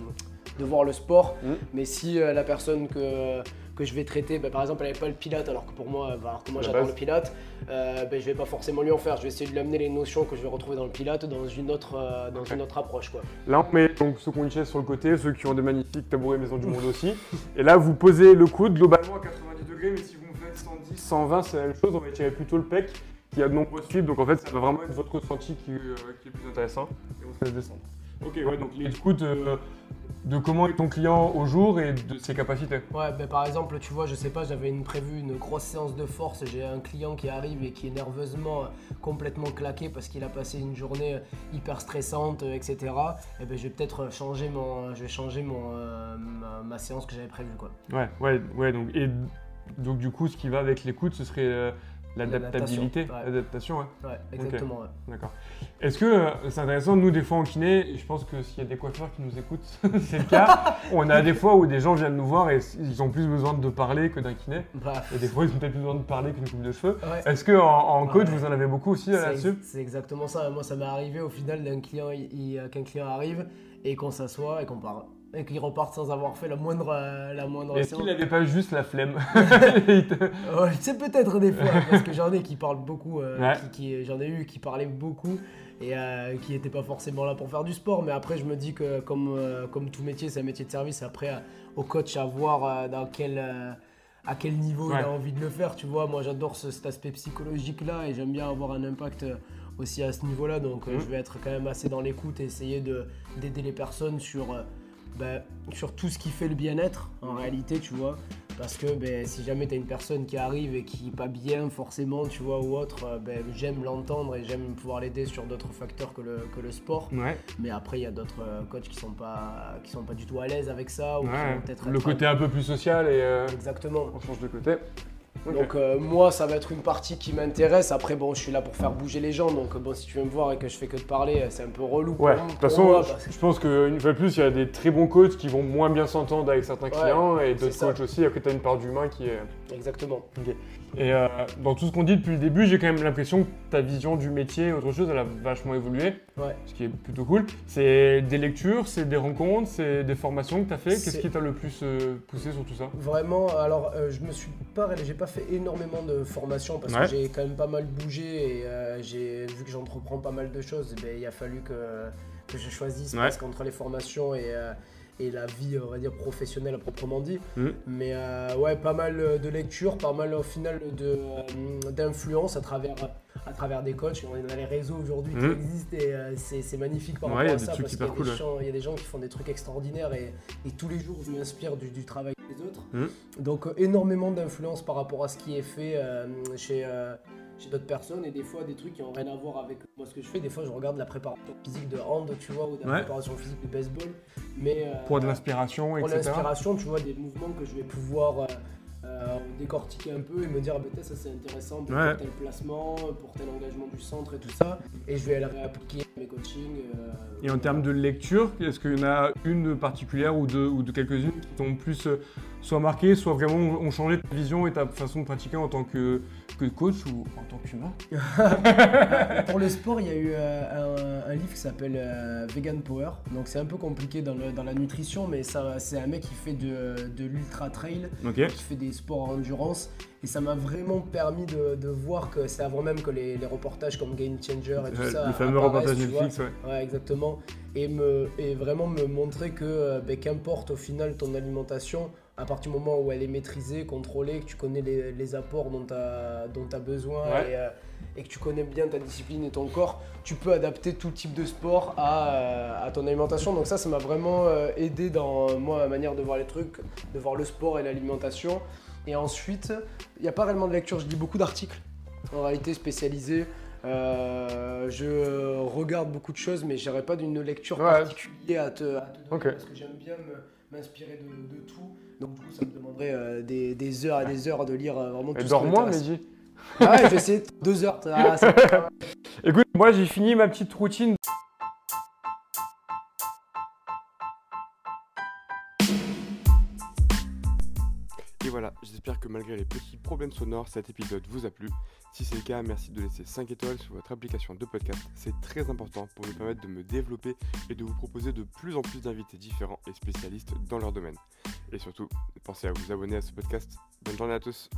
de voir le sport. Mhm. Mais si euh, la personne que, que je vais traiter, bah, par exemple, elle n'avait pas le pilate, alors que pour moi, bah, alors que moi j'adore le pilate, euh, bah, je vais pas forcément lui en faire. Je vais essayer de lui amener les notions que je vais retrouver dans le pilate dans une autre, euh, dans une autre approche, quoi. Là, on met donc ceux qui ont une chaise sur le côté, ceux qui ont des magnifiques tabourets maison du monde aussi. Et là, vous posez le coude globalement à 90 degrés, mais si vous faites 110, 120, c'est la même chose. On va étirer plutôt le pec qui a de nombreuses fibres. Donc en fait, ça va vraiment être votre ressenti qui, euh, qui est le plus intéressant. Et on se laisse descendre. Ok, ouais, donc l'écoute euh, de comment est ton client au jour et de ses capacités. Ouais, ben par exemple, tu vois, je sais pas, j'avais une prévu une grosse séance de force. J'ai un client qui arrive et qui est nerveusement euh, complètement claqué parce qu'il a passé une journée hyper stressante, euh, etc. Et ben je vais peut-être changer mon, je vais changer mon, ma, ma séance que j'avais prévue, quoi. Ouais, ouais, ouais. Donc, et donc du coup, ce qui va avec l'écoute, ce serait l'adaptabilité, L'adaptation, ouais. ouais. Exactement. ouais. D'accord. Est-ce que euh, c'est intéressant, nous des fois en kiné, je pense que s'il y a des coiffeurs qui nous écoutent, c'est le cas, on a des fois où des gens viennent nous voir et ils ont plus besoin de parler que d'un kiné, et des fois ils ont peut-être plus besoin de parler qu'une coupe de cheveux. ouais. Est-ce que en, en coach vous en avez beaucoup aussi euh, là-dessus C'est exactement ça. Moi, ça m'est arrivé au final d'un client, il- qu'un client arrive et qu'on s'assoit et qu'on parle. Et qu'il reparte sans avoir fait la moindre, euh, la moindre Est-ce qu'il n'avait pas juste la flemme c'est peut-être des fois, parce que j'en ai qui parlent beaucoup, euh, Ouais. qui, qui- j'en ai eu qui parlaient beaucoup et euh, qui n'étaient pas forcément là pour faire du sport. Mais après, je me dis que comme, euh, comme tout métier, c'est un métier de service. Après, euh, au coach à voir euh, dans quel, euh, à quel niveau Ouais. il a envie de le faire. Tu vois, moi j'adore ce- cet aspect psychologique là et j'aime bien avoir un impact euh, aussi à ce niveau-là. Donc euh, Mhm. je vais être quand même assez dans l'écoute et essayer de, d'aider les personnes sur, ben, sur tout ce qui fait le bien-être en réalité, tu vois. Parce que ben, si jamais tu as une personne qui arrive et qui n'est pas bien forcément, tu vois, ou autre, euh, ben, j'aime l'entendre et j'aime pouvoir l'aider sur d'autres facteurs que le, que le sport. Ouais, Mais après, il y a d'autres euh, coachs qui sont pas qui sont pas du tout à l'aise avec ça. Ou qui ouais. vont peut-être Le côté un peu plus social et euh, Exactement. on change de côté. Donc euh, moi, ça va être une partie qui m'intéresse. Après, bon, je suis là pour faire bouger les gens. Donc bon, si tu veux me voir et que je fais que de parler, c'est un peu relou. Ouais, de toute façon, moi, je- parce que- je pense qu'une fois de plus, il y a des très bons coachs qui vont moins bien s'entendre avec certains clients et d'autres coachs aussi. Après, tu as une part d'humain qui est. Exactement. Et euh, dans tout ce qu'on dit depuis le début, j'ai quand même l'impression que ta vision du métier, autre chose, elle a vachement évolué, Ouais. ce qui est plutôt cool. C'est des lectures, c'est des rencontres, c'est des formations que tu as fait. Qu'est-ce qui t'a le plus euh, poussé sur tout ça? Vraiment, alors euh, je me suis pas, j'ai pas fait énormément de formations parce Ouais. que j'ai quand même pas mal bougé et euh, j'ai vu que j'entreprends pas mal de choses. eh ben, il a fallu que, que je choisisse Ouais. parce qu'entre les formations et, et la vie, on va dire professionnelle à proprement dit. Mhm. Mais euh, ouais, pas mal de lectures, pas mal au final euh, d'influence à travers à travers des coachs. On a les réseaux aujourd'hui qui existent et euh, c'est magnifique par Ouais, rapport à ça parce qu'il y, cool, ouais. y a des gens qui font des trucs extraordinaires et, et tous les jours je m'inspire du, du travail des autres. Mhm. Donc euh, énormément d'influence par rapport à ce qui est fait euh, chez, euh, chez d'autres personnes et des fois des trucs qui n'ont rien à voir avec moi ce que je fais. Des fois je regarde la préparation physique de hand, tu vois, ou de la Ouais. préparation physique de baseball. Mais euh, Pour de l'inspiration, pour etc. l'inspiration, tu vois, des mouvements que je vais pouvoir euh, euh, décortiquer un peu et me dire, ah, ben, ça c'est intéressant pour Ouais. tel placement, pour tel engagement du centre et tout ça. Et je vais le réappliquer mes coachings. euh, Et en termes de lecture, est-ce qu'il y en a une particulière ou deux ou de quelques-unes qui t'ont plus soit marqué, soit vraiment ont changé ta vision et ta façon de pratiquer en tant que, que coach ou en tant qu'humain Pour le sport, il y a eu euh, un, livre qui s'appelle euh, Vegan Power. Donc c'est un peu compliqué dans, dans la nutrition, mais c'est un mec qui fait de, de l'ultra trail, qui fait des sports en endurance. Et ça m'a vraiment permis de, de voir que c'est avant même que les, les, reportages comme Game Changer et tout ça. Les fameux reportages Netflix, ouais. Ouais, exactement. Et, me, et vraiment me montrer que euh, ben, qu'importe au final ton alimentation, à partir du moment où elle est maîtrisée, contrôlée, que tu connais les, apports dont tu as, as, besoin euh, et, que tu connais bien ta discipline et ton corps, tu peux adapter tout type de sport à, euh, à ton alimentation. Donc ça, ça m'a vraiment euh, aidé dans moi, ma manière de voir les trucs, de voir le sport et l'alimentation. Et ensuite, il n'y a pas réellement de lecture, je lis beaucoup d'articles, en réalité spécialisés. je regarde beaucoup de choses, mais je pas d'une lecture particulière à te, donner parce que j'aime bien m'inspirer de, de, tout. Donc du coup, ça me demanderait euh, des, des, heures et des heures de lire euh, vraiment tout et dors moins, Mehdi. Ah ouais, j'essaie deux heures. Ah, Écoute, moi j'ai fini ma petite routine. Et voilà, j'espère que malgré les petits problèmes sonores, cet épisode vous a plu. Si c'est le cas, merci de laisser 5 étoiles sur votre application de podcast. C'est très important pour nous permettre de me développer et de vous proposer de plus en plus d'invités différents et spécialistes dans leur domaine. Et surtout, pensez à vous abonner à ce podcast. Bonne journée à tous